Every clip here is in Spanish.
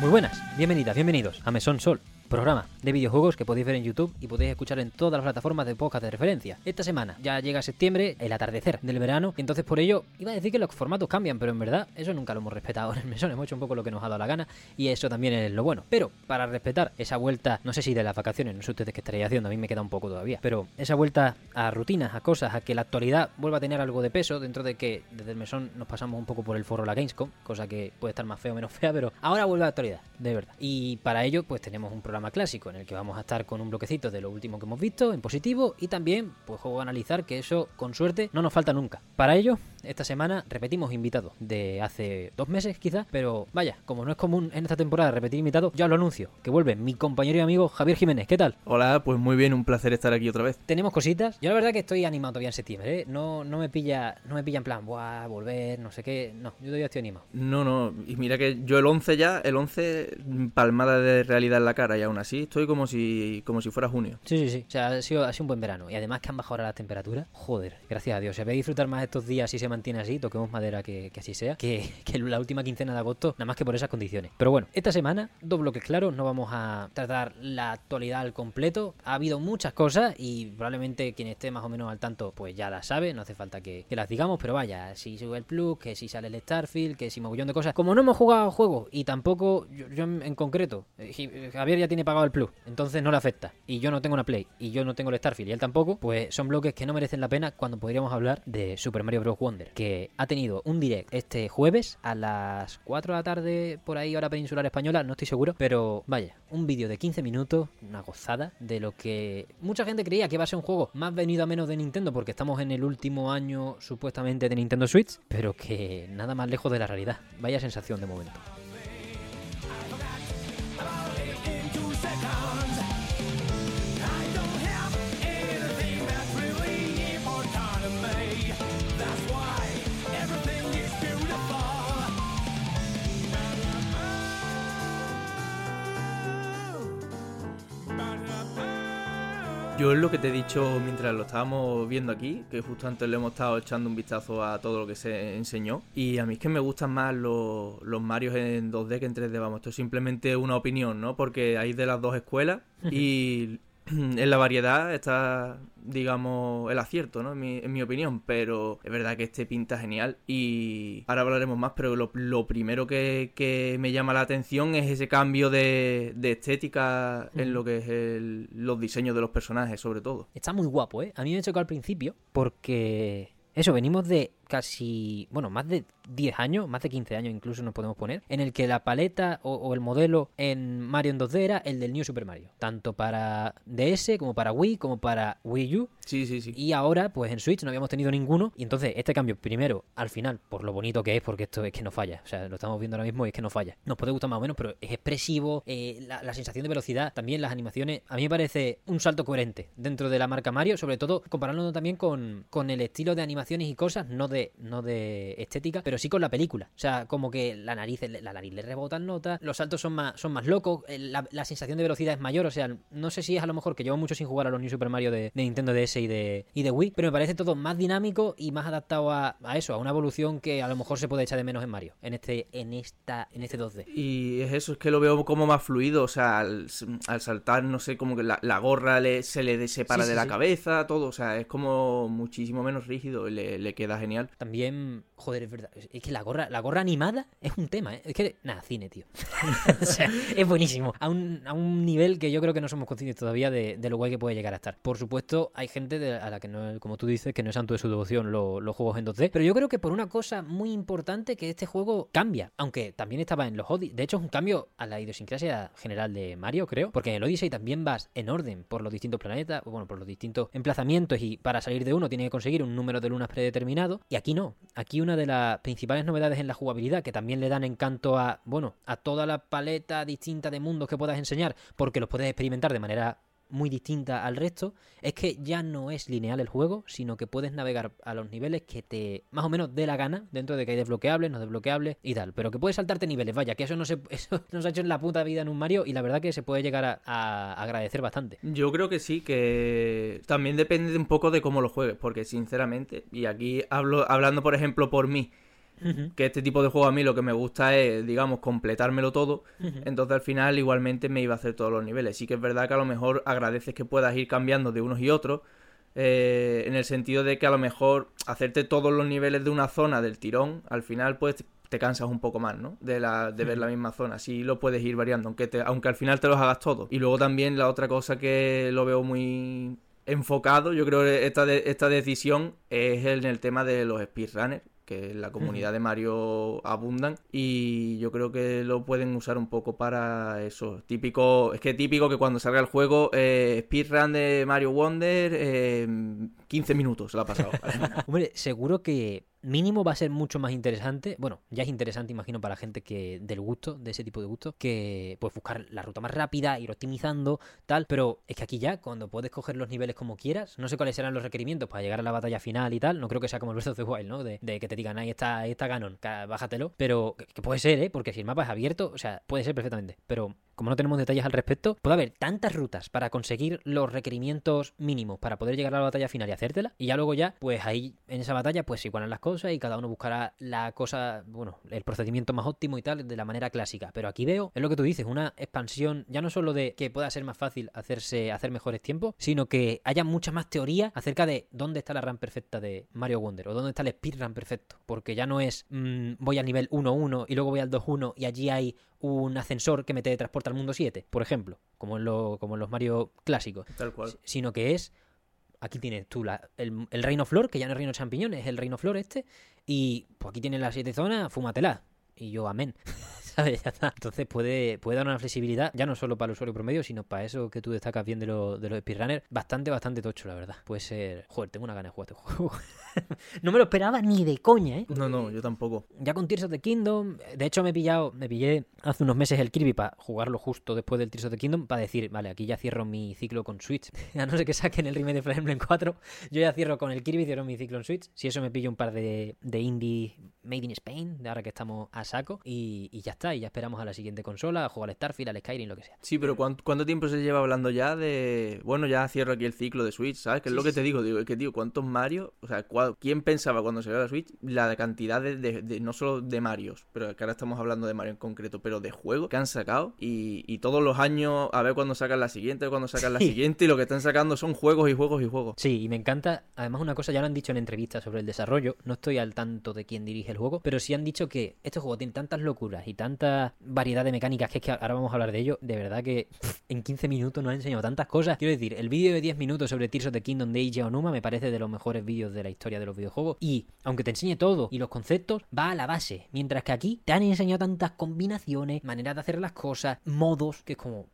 Muy buenas, bienvenidas, bienvenidos a Mesón Sol, programa de videojuegos que podéis ver en YouTube y podéis escuchar en todas las plataformas de podcast de referencia. Esta semana ya llega septiembre, el atardecer del verano, y entonces por ello iba a decir que los formatos cambian, pero en verdad eso nunca lo hemos respetado en el mesón, hemos hecho un poco lo que nos ha dado la gana y eso también es lo bueno. Pero para respetar esa vuelta, no sé si de las vacaciones, no sé ustedes qué estaréis haciendo, a mí me queda un poco todavía, pero esa vuelta a rutinas, a cosas, a que la actualidad vuelva a tener algo de peso, dentro de que desde el mesón nos pasamos un poco por el foro la Gamescom, cosa que puede estar más fea o menos fea, pero ahora vuelve a la actualidad, de verdad. Y para ello pues tenemos un programa clásico en el que vamos a estar con un bloquecito de lo último que hemos visto en positivo y también pues juego a analizar que eso con suerte no nos falta nunca. Para ello, esta semana repetimos invitado de hace dos meses quizás, pero vaya, como no es común en esta temporada repetir invitado, ya lo anuncio, que vuelve mi compañero y amigo Javier Jiménez. ¿Qué tal? Hola, pues muy bien, un placer estar aquí otra vez. Tenemos cositas. Yo la verdad que estoy animado todavía en septiembre, ¿eh? No, no me pilla, no me pilla en plan, buah, volver, no sé qué. No, yo todavía estoy animado. No, no, y mira que yo el 11 ya, el 11 palmada de realidad en la cara y aún así estoy como si como si fuera junio. Sí, sí, sí. O sea, ha sido, ha sido un buen verano. Y además que han bajado ahora las temperaturas. Joder, gracias a Dios. Se ve disfrutar más estos días si se mantiene así. Toquemos madera que, que así sea. Que, que la última quincena de agosto, nada más que por esas condiciones. Pero bueno, esta semana, dos bloques claros. No vamos a tratar la actualidad al completo. Ha habido muchas cosas y probablemente quien esté más o menos al tanto, pues ya las sabe. No hace falta que, que las digamos. Pero vaya, si sube el plus, que si sale el Starfield, que si mogollón de cosas. Como no hemos jugado al juego y tampoco yo, en, concreto, eh, Javier ya tiene pagado el plus, entonces no le afecta. Y yo no tengo una Play y yo no tengo el Starfield y él tampoco, pues son bloques que no merecen la pena cuando podríamos hablar de Super Mario Bros. Wonder, que ha tenido un direct este jueves a las 4 de la tarde, por ahí, hora peninsular española, no estoy seguro, pero vaya, un vídeo de 15 minutos, una gozada de lo que mucha gente creía que iba a ser un juego más venido a menos de Nintendo, porque estamos en el último año supuestamente de Nintendo Switch, pero que nada más lejos de la realidad. Vaya sensación de momento. Yo es lo que te he dicho mientras lo estábamos viendo aquí, que justo antes le hemos estado echando un vistazo a todo lo que se enseñó. Y a mí es que me gustan más los, los Marios en 2D que en 3D, vamos, esto es simplemente una opinión, ¿no? Porque hay de las dos escuelas y en la variedad está, digamos, el acierto, ¿no? En mi, en mi opinión, pero es verdad que este pinta genial y ahora hablaremos más, pero lo, lo primero que, que me llama la atención es ese cambio de, de estética en lo que es el- los diseños de los personajes, sobre todo. Está muy guapo, ¿eh? A mí me chocó al principio porque... Eso, venimos de casi, bueno, más de 10 años, más de 15 años incluso nos podemos poner, en el que la paleta o, o el modelo en Mario en 2D era el del New Super Mario. Tanto para DS como para Wii, como para Wii U. Sí, sí, sí. Y ahora, pues en Switch no habíamos tenido ninguno. Y entonces este cambio, primero, al final, por lo bonito que es, porque esto es que no falla. O sea, lo estamos viendo ahora mismo y es que no falla. Nos puede gustar más o menos, pero es expresivo. eh, la, la sensación de velocidad, también las animaciones. A mí me parece un salto coherente dentro de la marca Mario, sobre todo comparándolo también con, con el estilo de animaciones y cosas, no de, no de estética, pero sí con la película. O sea, como que la nariz, la nariz le rebotan notas, los saltos son más, son más locos, el- la, la sensación de velocidad es mayor. O sea, no sé si es a lo mejor que llevo mucho sin jugar a los New Super Mario de, de Nintendo DS y de, y de Wii, pero me parece todo más dinámico y más adaptado a, a eso, a una evolución que a lo mejor se puede echar de menos en Mario, en este, en esta, en este 2D. Y es eso, es que lo veo como más fluido, o sea, al, al saltar, no sé, como que la, la gorra le, se le separa Sí, sí, de la sí. cabeza, todo, o sea, es como muchísimo menos rígido y le, le queda genial. También, joder, es verdad, es que la gorra, la gorra animada es un tema, ¿eh? es que, nada, cine, tío. o sea, es buenísimo, a un, a un nivel que yo creo que no somos conscientes todavía de, de lo guay que puede llegar a estar. Por supuesto, hay gente a la que no, como tú dices, que no es santo de su devoción lo- los juegos en 2D, pero yo creo que por una cosa muy importante que este juego cambia, aunque también estaba en los Odyssey, de hecho es un cambio a la idiosincrasia general de Mario, creo, porque en el Odyssey también vas en orden por los distintos planetas, bueno, por los distintos emplazamientos y para salir de uno tienes que conseguir un número de lunas predeterminado, y aquí no, aquí una de las principales novedades en la jugabilidad que también le dan encanto a, bueno, a toda la paleta distinta de mundos que puedas enseñar, porque los puedes experimentar de manera muy distinta al resto es que ya no es lineal el juego, sino que puedes navegar a los niveles que te más o menos dé la gana, dentro de que hay desbloqueables, no desbloqueables y tal. Pero que puedes saltarte niveles, vaya, que eso no se, eso no se ha hecho en la puta vida en un Mario y la verdad que se puede llegar a, a agradecer bastante. Yo creo que sí, que también depende un poco de cómo lo juegues, porque sinceramente, y aquí hablo hablando por ejemplo por mí, Que este tipo de juego a mí lo que me gusta es, digamos, completármelo todo. Entonces al final igualmente me iba a hacer todos los niveles. Sí que es verdad que a lo mejor agradeces que puedas ir cambiando de unos y otros. eh, en el sentido de que a lo mejor hacerte todos los niveles de una zona del tirón, al final pues te cansas un poco más, ¿no? De, la, de ver la misma zona. Así lo puedes ir variando, aunque, te, aunque al final te los hagas todos. Y luego también la otra cosa que lo veo muy enfocado, yo creo que esta, de- esta decisión es en el tema de los speedrunners, que en la comunidad de Mario abundan y yo creo que lo pueden usar un poco para eso. Típico, es que típico que cuando salga el juego, eh, speedrun de Mario Wonder, eh, 15 minutos la ha pasado. Hombre, seguro que mínimo va a ser mucho más interesante. Bueno, ya es interesante, imagino, para la gente que del gusto, de ese tipo de gusto, que pues buscar la ruta más rápida, ir optimizando, tal. Pero es que aquí ya, cuando puedes coger los niveles como quieras, no sé cuáles serán los requerimientos para llegar a la batalla final y tal. No creo que sea como el Breath of the Wild, ¿no? De, que te digan, ahí está, ahí está Ganon, bájatelo. Pero que puede ser, ¿eh? Porque si el mapa es abierto, o sea, puede ser perfectamente. Pero como no tenemos detalles al respecto, puede haber tantas rutas para conseguir los requerimientos mínimos para poder llegar a la batalla final y hacértela. Y ya luego ya, pues ahí en esa batalla, pues se igualan las cosas y cada uno buscará la cosa, bueno, el procedimiento más óptimo y tal de la manera clásica. Pero aquí veo, es lo que tú dices, una expansión ya no solo de que pueda ser más fácil hacerse, hacer mejores tiempos, sino que haya mucha más teoría acerca de dónde está la run perfecta de Mario Wonder o dónde está el speedrun perfecto. Porque ya no es mm, voy al nivel 1-1 y luego voy al 2-1 y allí hay un ascensor que me teletransporta al mundo 7, por ejemplo, como en, lo- como en los Mario clásicos, Tal cual. Sino que es, aquí tienes tú la- el, el reino flor, que ya no es reino champiñón, es el reino flor este, y pues aquí tienes las siete zonas, fúmatela. Y yo, amén. ¿Sabes? Ya está. Entonces puede, puede dar una flexibilidad, ya no solo para el usuario promedio, sino para eso que tú destacas bien de, lo- de los speedrunners, bastante, bastante tocho, la verdad. Puede ser... Joder, tengo una gana de jugar este juego. no me lo esperaba ni de coña, ¿eh? No, no, yo tampoco. Ya con Tears of the Kingdom, de hecho me he pillado, me pillé hace unos meses el Kirby para jugarlo justo después del Tears of the Kingdom, para decir, vale, aquí ya cierro mi ciclo con Switch. A no ser que saquen el remake de Fire Emblem 4, yo ya cierro con el Kirby cierro mi ciclo en Switch. Si eso me pillo un par de, de indie made in Spain, de ahora que estamos a saco, y, y ya está, y ya esperamos a la siguiente consola, a jugar al Starfield, al Skyrim, lo que sea. Sí, pero ¿cuánto, cuánto tiempo se lleva hablando ya de... Bueno, ya cierro aquí el ciclo de Switch, ¿sabes? Que es Sí, lo que sí, te digo, digo, es que, tío, ¿cuántos Mario? O sea, ¿quién pensaba cuando salió la Switch la cantidad de, de- de- no solo de Marios, pero que ahora estamos hablando de Mario en concreto, pero de juegos que han sacado y, y todos los años a ver cuándo sacan la siguiente, cuándo sacan la Sí. siguiente y lo que están sacando son juegos y juegos y juegos. Sí, y me encanta, además una cosa ya lo han dicho en entrevistas sobre el desarrollo, no estoy al tanto de quién dirige el juego, pero sí han dicho que este juego tiene tantas locuras y variedad de mecánicas que es que ahora vamos a hablar de ello, de verdad que en 15 minutos nos ha enseñado tantas cosas. Quiero decir, el vídeo de 10 minutos sobre Tears of the Kingdom de Eiji Onuma me parece de los mejores vídeos de la historia de los videojuegos y aunque te enseñe todo y los conceptos, va a la base, mientras que aquí te han enseñado tantas combinaciones, maneras de hacer las cosas, modos, que es como...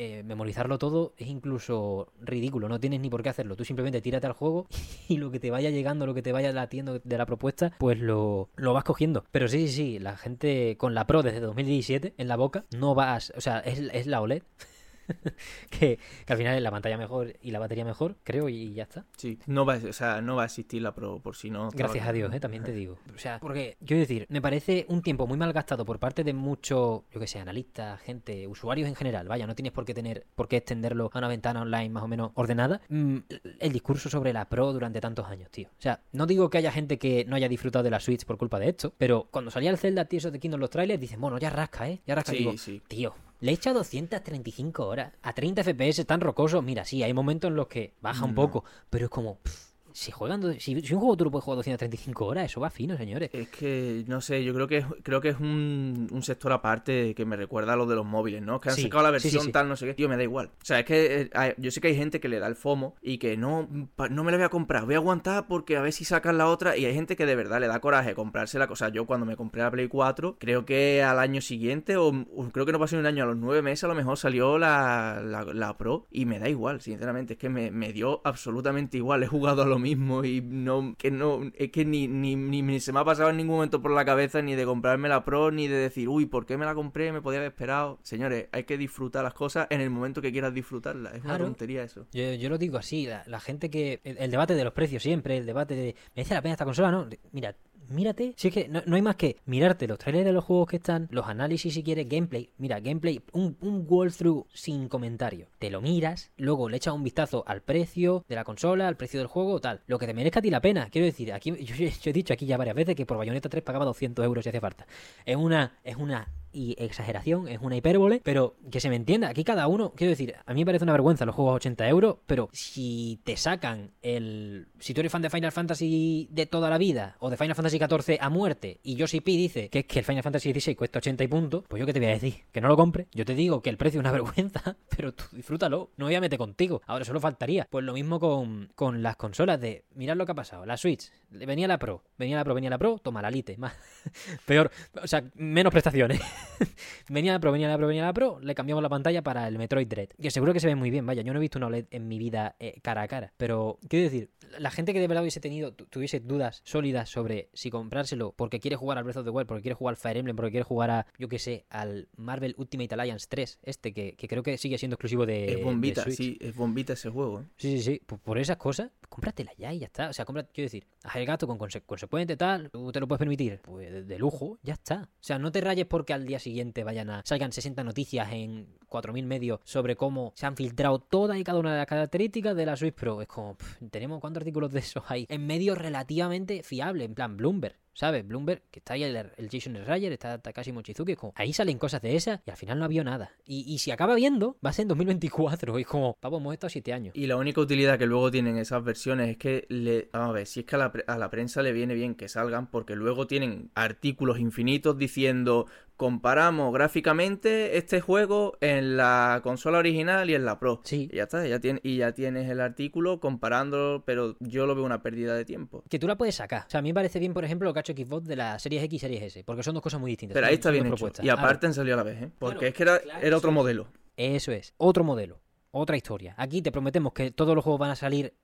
eh, memorizarlo todo es incluso ridículo, no tienes ni por qué hacerlo. Tú simplemente tírate al juego y lo que te vaya llegando, lo que te vaya latiendo de la propuesta, pues lo, lo vas cogiendo. Pero sí, sí, sí, la gente con la Pro desde 2017 en la boca, no vas, o sea, es, es la OLED. que, que al final es la pantalla mejor y la batería mejor, creo, y ya está. Sí, no va, a- o sea, no va a existir la Pro por si no. Gracias a. Dios, ¿eh? también te digo. O sea, porque, quiero decir, me parece un tiempo muy mal gastado por parte de muchos, yo que sé, analistas, gente, usuarios en general. Vaya, no tienes por qué tener, por qué extenderlo a una ventana online más o menos ordenada. Mm, el discurso sobre la Pro durante tantos años, tío. O sea, no digo que haya gente que no haya disfrutado de la Switch por culpa de esto, pero cuando salía el Zelda Tears of the Kingdom los trailers, dicen, bueno, ya rasca, ¿eh? Ya rasca. Sí, Digo, sí. Tío, le he echado 235 horas a 30 FPS tan rocosos. Mira, sí, hay momentos en los que baja un No. poco, pero es como. pff, si juegan, si, si un juego tú lo puedes jugar 235 horas, eso va fino, señores. Es que, no sé, yo creo que creo que es un, un sector aparte que me recuerda a lo de los móviles, ¿no? Que han Sí, sacado la sí, versión sí. tal, no sé qué. Tío, me da igual. O sea, es que eh, yo sé que hay gente que le da el FOMO y que no, pa- no me la voy a comprar, voy a aguantar porque a ver si sacan la otra. Y hay gente que de verdad le da coraje comprarse la cosa. Yo cuando me compré la Play 4, creo que al año siguiente, o, o creo que no pasó ni un año, a los nueve meses a lo mejor salió la, la, la Pro y me da igual, sinceramente. Es que me, me dio absolutamente igual. He jugado a lo mismo y no, que no, es que ni, ni, ni, ni se me ha pasado en ningún momento por la cabeza ni de comprarme la Pro ni de decir, uy, ¿por qué me la compré? Me podía haber esperado. Señores, hay que disfrutar las cosas en el momento que quieras disfrutarlas. Es una tontería eso. Yo, yo lo digo así, la, la gente que... El, el debate de los precios siempre, el debate de... ¿Me dice la pena esta consola? No, mira, mírate. Si es que no, no hay más que mirarte los trailers de los juegos que están, los análisis si quieres, gameplay. Mira, gameplay, un, un walkthrough sin comentario. Te lo miras, luego le echas un vistazo al precio de la consola, al precio del juego, tal. Lo que te merezca a ti la pena. Quiero decir, aquí yo, yo he dicho aquí ya varias veces que por Bayonetta 3 pagaba 200 euros si hace falta. Es una... Es una y exageración, es una hipérbole, pero que se me entienda, aquí cada uno, quiero decir, a mí me parece una vergüenza los juegos a 80 euros, pero si te sacan el... Si tú eres fan de Final Fantasy de toda la vida, o de Final Fantasy XIV a muerte, y Yoshi P dice que es que el Final Fantasy XVI cuesta 80 y punto, pues yo qué te voy a decir, que no lo compre, yo te digo que el precio es una vergüenza, pero tú disfrútalo, no voy a meter contigo, ahora solo faltaría. Pues lo mismo con, con las consolas de, mirad lo que ha pasado, la Switch, venía la Pro, venía la Pro, venía la Pro, toma la Lite, más, peor, o sea, menos prestaciones. venía la Pro, venía la Pro, venía la Pro, le cambiamos la pantalla para el Metroid Dread. Que seguro que se ve muy bien, vaya, yo no he visto una OLED en mi vida eh, cara a cara. Pero, quiero decir, la gente que de verdad hubiese tenido, tu- tuviese dudas sólidas sobre si comprárselo porque quiere jugar al Breath of the Wild, porque quiere jugar al Fire Emblem, porque quiere jugar a, yo qué sé, al Marvel Ultimate Alliance 3, este que, que creo que sigue siendo exclusivo de, es bombita, de Switch. sí, es bombita ese juego. ¿eh? Sí, sí, sí. Por, por esas cosas, cómpratela ya y ya está. O sea, compra, quiero decir, haz el gasto con conse- consecuente, tal, tú te lo puedes permitir. Pues de, de lujo, ya está. O sea, no te rayes porque al día siguiente vayan a salgan 60 noticias en 4000 medios sobre cómo se han filtrado todas y cada una de las características de la Switch Pro. Es como, pff, tenemos cuántos artículos de esos hay en medios relativamente fiables, en plan Bloomberg. ¿Sabes? Bloomberg, que está ahí el, Jason Schreier, está Takashi Mochizuki, es como, ahí salen cosas de esas y al final no había nada. Y, y si acaba viendo, va a ser en 2024. Y es como, pavo, hemos estado 7 años. Y la única utilidad que luego tienen esas versiones es que le. A ver, si es que a la, a la prensa le viene bien que salgan, porque luego tienen artículos infinitos diciendo. Comparamos gráficamente este juego en la consola original y en la Pro. Sí. Y ya está, ya tiene, y ya tienes el artículo comparándolo, pero yo lo veo una pérdida de tiempo. Que tú la puedes sacar. O sea, a mí me parece bien, por ejemplo, lo que ha hecho Xbox de las series X y series S, porque son dos cosas muy distintas. Pero ahí está bien dos hecho. propuestas. Y aparte han salido a la vez, ¿eh? Porque Claro, es que era, claro, era otro modelo. Eso es, otro modelo, otra historia. Aquí te prometemos que todos los juegos van a salir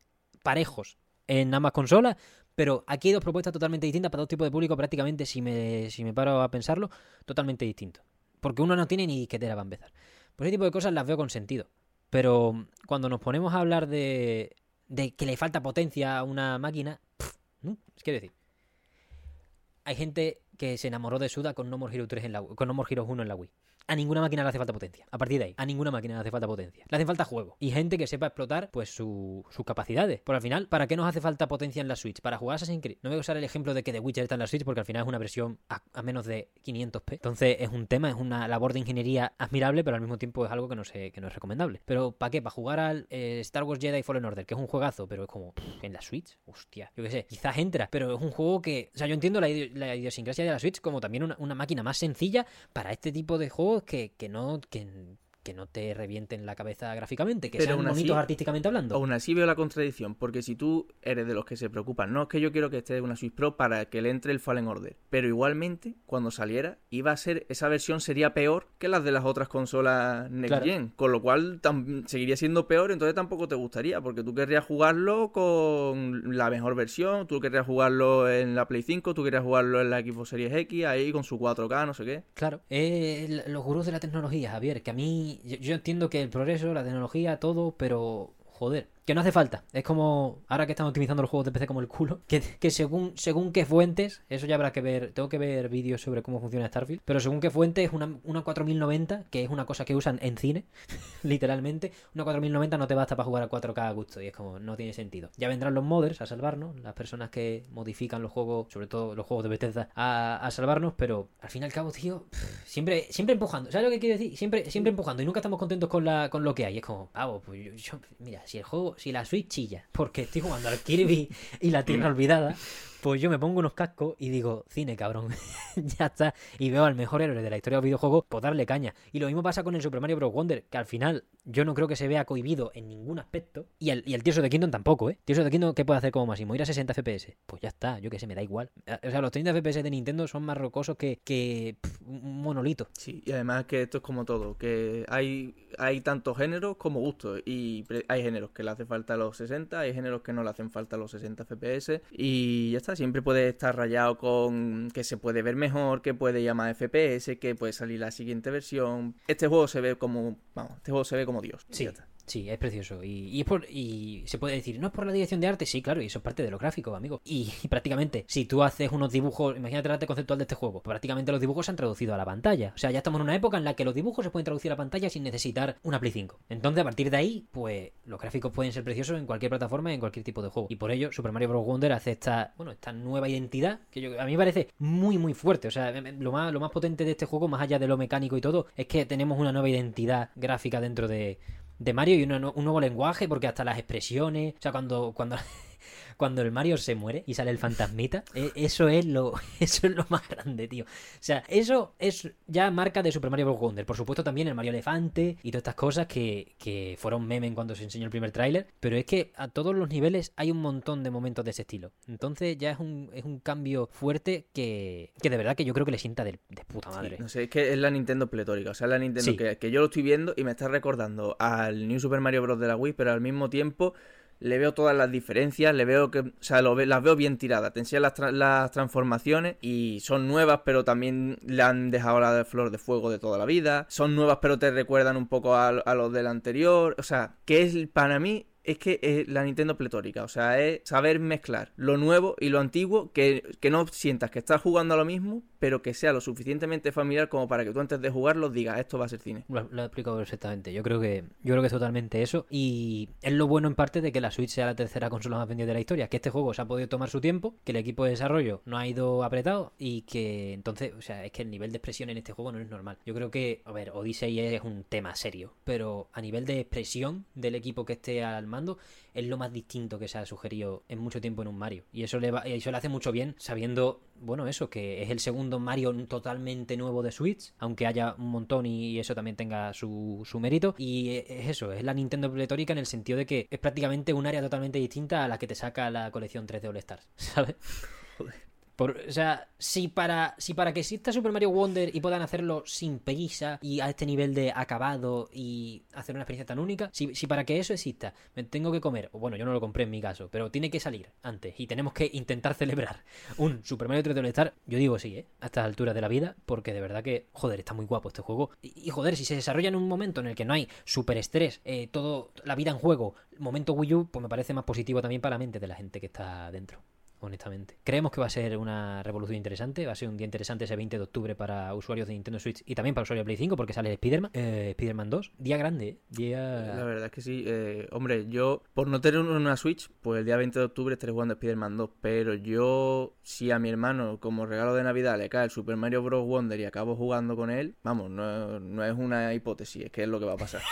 parejos en ambas consolas, pero aquí hay dos propuestas totalmente distintas para dos tipos de público prácticamente, si me, si me paro a pensarlo, totalmente distintos. Porque uno no tiene ni disquetera para empezar. Por ese tipo de cosas las veo con sentido. Pero cuando nos ponemos a hablar de, de que le falta potencia a una máquina, no, es que decir. Hay gente que se enamoró de Suda con No More Hero 3 en la con No More Heroes 1 en la Wii. A ninguna máquina le hace falta potencia. A partir de ahí, a ninguna máquina le hace falta potencia. Le hace falta juego. Y gente que sepa explotar, pues, su- sus capacidades. Por al final, ¿para qué nos hace falta potencia en la Switch? Para jugar Assassin's Creed. No voy a usar el ejemplo de que The Witcher está en la Switch porque al final es una versión a, menos de 500p. Entonces, es un tema, es una labor de ingeniería admirable, pero al mismo tiempo es algo que no, sé, que no es recomendable. Pero, ¿para qué? ¿Para jugar al eh, Star Wars Jedi Fallen Order? Que es un juegazo, pero es como, en la Switch, hostia. Yo qué sé, quizás entra, pero es un juego que. O sea, yo entiendo la, idi- la idiosincrasia de la Switch como también una máquina más sencilla para este tipo de juegos que, que no. Que, que no te revienten la cabeza gráficamente, que Pero sean así- bonitos artísticamente hablando. Aún así veo la contradicción, porque si tú eres de los que se preocupan, no es que yo quiero que esté una Switch Pro para que le entre el Fallen Order, pero igualmente cuando saliera iba a ser esa versión sería peor que las de las otras consolas Next Claro. Gen, con lo cual seguiría siendo peor, entonces tampoco te gustaría, porque tú querrías jugarlo con la mejor versión, tú querrías jugarlo en la Play 5, tú querrías jugarlo en la Xbox Series X, ahí con su 4K, no sé qué. Claro, eh, los gurús de la tecnología, Javier, que a mí, yo, yo entiendo que el progreso, la tecnología, todo, pero joder, que no hace falta. Es como, ahora que están optimizando los juegos de PC como el culo, que, que según, según qué fuentes, eso ya habrá que ver, tengo que ver vídeos sobre cómo funciona Starfield, pero según qué fuentes, una, una 4090, que es una cosa que usan en cine, literalmente, una 4090 no te basta para jugar a 4K a gusto, y es como, no tiene sentido. Ya vendrán los modders a salvarnos, las personas que modifican los juegos, sobre todo los juegos de Bethesda, a, a salvarnos, pero al fin y al cabo, tío, siempre, siempre empujando. ¿Sabes lo que quiero decir? Siempre, siempre empujando, y nunca estamos contentos con, la, con lo que hay. Es como, pavo, pues yo- mira, si el juego, si la Switch chilla, porque estoy jugando al Kirby y la Tierra Olvidada, Pues yo me pongo unos cascos y digo, cine, cabrón. ya está. Y veo al mejor héroe de la historia de los videojuegos, pues darle caña. Y lo mismo pasa con el Super Mario Bros. Wonder, que al final yo no creo que se vea cohibido en ningún aspecto. Y el, y el Tears of the Kingdom tampoco, ¿eh? Tears the Kingdom, ¿qué puede hacer como máximo? Ir a 60 FPS. Pues ya está, yo que sé, me da igual. O sea, los 30 FPS de Nintendo son más rocosos que, que un monolito. Sí, y además que esto es como todo, que hay, hay tanto géneros como gustos, y hay géneros que le hace falta los 60, hay géneros que no le hacen falta los 60 FPS, y ya está, siempre puede estar rayado con que se puede ver mejor, que puede llamar FPS, que puede salir la siguiente versión. Este juego se ve como, vamos, este juego se ve como Dios. Sí, ya está. Sí, es precioso. Y, es por, y se puede decir, no es por la dirección de arte, sí, claro, y eso es parte de lo gráfico, amigo. Y, prácticamente, si tú haces unos dibujos, imagínate el arte conceptual de este juego, prácticamente los dibujos se han traducido a la pantalla. O sea, ya estamos en una época en la que los dibujos se pueden traducir a pantalla sin necesitar una Play 5. Entonces, a partir de ahí, pues los gráficos pueden ser preciosos en cualquier plataforma en cualquier tipo de juego. Y por ello, Super Mario Bros. Wonder hace esta, bueno, esta nueva identidad que yo, a mí me parece muy, muy fuerte. O sea, me- me- lo más, lo más potente de este juego, más allá de lo mecánico y todo, es que tenemos una nueva identidad gráfica dentro de, de Mario y un nuevo lenguaje, porque hasta las expresiones, o sea, cuando, cuando, cuando el Mario se muere y sale el fantasmita, e- eso es lo, eso es lo más grande, tío. O sea, eso es ya marca de Super Mario Bros. Wonder. Por supuesto, también el Mario Elefante y todas estas cosas que, que fueron meme en cuando se enseñó el primer tráiler. Pero es que a todos los niveles hay un montón de momentos de ese estilo. Entonces ya es un, es un cambio fuerte que, que de verdad que yo creo que le sienta de, de puta madre. Sí, no sé, es que es la Nintendo pletórica. O sea, la Nintendo Sí. que, que yo lo estoy viendo y me está recordando al New Super Mario Bros. de la Wii, pero al mismo tiempo le veo todas las diferencias, le veo que, o sea, lo las veo bien tiradas. Te las, las transformaciones y son nuevas, pero también le han dejado la flor de fuego de toda la vida. Son nuevas, pero te recuerdan un poco a, a los del anterior. O sea, que es para mí es que es la Nintendo pletórica, o sea, es saber mezclar lo nuevo y lo antiguo, que, que no sientas que estás jugando a lo mismo, pero que sea lo suficientemente familiar como para que tú antes de jugarlo digas, esto va a ser cine. Lo, lo he explicado perfectamente. Yo creo que yo creo que es totalmente eso. Y es lo bueno en parte de que la Switch sea la tercera consola más vendida de la historia. Que este juego se ha podido tomar su tiempo, que el equipo de desarrollo no ha ido apretado y que entonces, o sea, es que el nivel de expresión en este juego no es normal. Yo creo que, a ver, Odyssey es un tema serio, pero a nivel de expresión del equipo que esté al mando es lo más distinto que se ha sugerido en mucho tiempo en un Mario. Y eso le, va, eso le hace mucho bien sabiendo, bueno, eso, que es el segundo Mario totalmente nuevo de Switch, aunque haya un montón y eso también tenga su, su mérito. Y es eso, es la Nintendo pletórica en el sentido de que es prácticamente un área totalmente distinta a la que te saca la colección 3D All Stars, ¿sabes? Por- o sea, si para, si para que exista Super Mario Wonder y puedan hacerlo sin prisa y a este nivel de acabado y hacer una experiencia tan única, si, si para que eso exista me tengo que comer, o bueno, yo no lo compré en mi caso, pero tiene que salir antes y tenemos que intentar celebrar un Super Mario 3D All Star, yo digo sí, ¿eh? A estas alturas de la vida, porque de verdad que, joder, está muy guapo este juego. Y, y, joder, si se desarrolla en un momento en el que no hay super estrés, eh, todo, la vida en juego, momento Wii U, pues me parece más positivo también para la mente de la gente que está dentro honestamente. Creemos que va a ser una revolución interesante, va a ser un día interesante ese 20 de octubre para usuarios de Nintendo Switch y también para usuarios de Play 5 porque sale Spider-Man, eh, Spider-Man 2, día grande, día... La verdad es que sí. eh, hombre, yo, por no tener una Switch, pues el día 20 de octubre estaré jugando Spider-Man 2. Pero yo, si a mi hermano, como regalo de Navidad, le cae el Super Mario Bros. Wonder y acabo jugando con él, vamos, no, no es una hipótesis, es que es lo que va a pasar.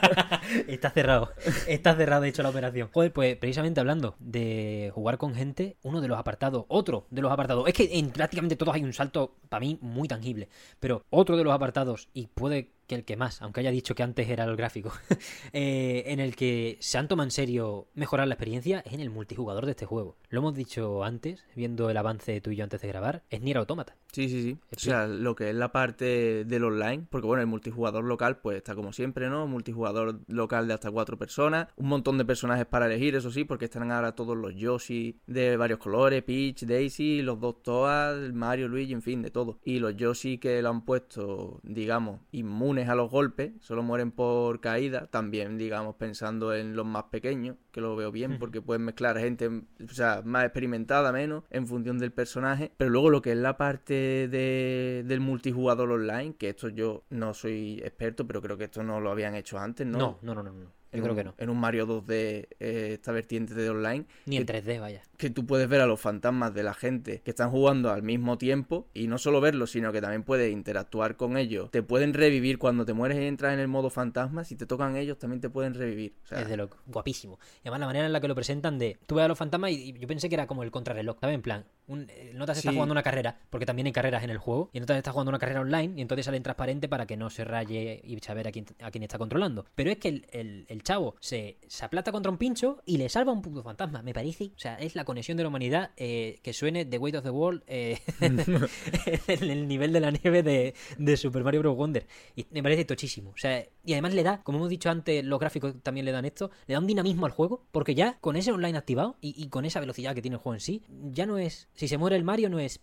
está cerrado, está cerrado de hecho la operación. Joder, pues precisamente hablando de jugar con gente, uno de los apartados, otro de los apartados, es que en prácticamente todos hay un salto para mí muy tangible, pero otro de los apartados, y puede que el que más, aunque haya dicho que antes era el gráfico, eh, en el que se han tomado en serio mejorar la experiencia es en el multijugador de este juego. Lo hemos dicho antes, viendo el avance tú y yo antes de grabar, es Nier Automata. Sí, sí, sí. O sea, lo que es la parte del online, porque bueno, el multijugador local pues está como siempre, ¿no? Multijugador local de hasta cuatro personas, un montón de personajes para elegir, eso sí, porque están ahora todos los Yoshi de varios colores, Peach, Daisy, los dos Toad, Mario, Luigi, en fin, de todo. Y los Yoshi que lo han puesto, digamos, inmunes a los golpes, solo mueren por caída, también, digamos, pensando en los más pequeños, que lo veo bien, porque pueden mezclar gente, o sea, más experimentada, menos, en función del personaje, pero luego lo que es la parte de, del multijugador online, que esto yo no soy experto, pero creo que esto no lo habían hecho antes, ¿no? No, no, no, no. no. En creo un- que no. En un Mario 2D, eh, esta vertiente de online, Ni en que- 3D, vaya. que tú puedes ver a los fantasmas de la gente que están jugando al mismo tiempo y no solo verlos, sino que también puedes interactuar con ellos. Te pueden revivir cuando te mueres y entras en el modo fantasma, si te tocan ellos también te pueden revivir. O sea, Es de loco. Guapísimo. Y además la manera en la que lo presentan de... Tú ves a los fantasmas y, y yo pensé que era como el contrarreloj, ¿sabes? En plan, un, eh, Notas está Sí. jugando una carrera, porque también hay carreras en el juego, y Notas está jugando una carrera online, y entonces sale en transparente para que no se raye y saber a quién, a quién está controlando. Pero es que el, el- el chavo se, se aplata contra un pincho y le salva un puto fantasma. Me parece, o sea, es la conexión de la humanidad eh, que suene The Weight of the World eh, en el nivel de la nieve de, de Super Mario Bros. Wonder. Y me parece tochísimo. O sea, y además le da, como hemos dicho antes, los gráficos también le dan esto, le da un dinamismo al juego, porque ya con ese online activado y, y con esa velocidad que tiene el juego en sí, ya no es, si se muere el Mario, no es.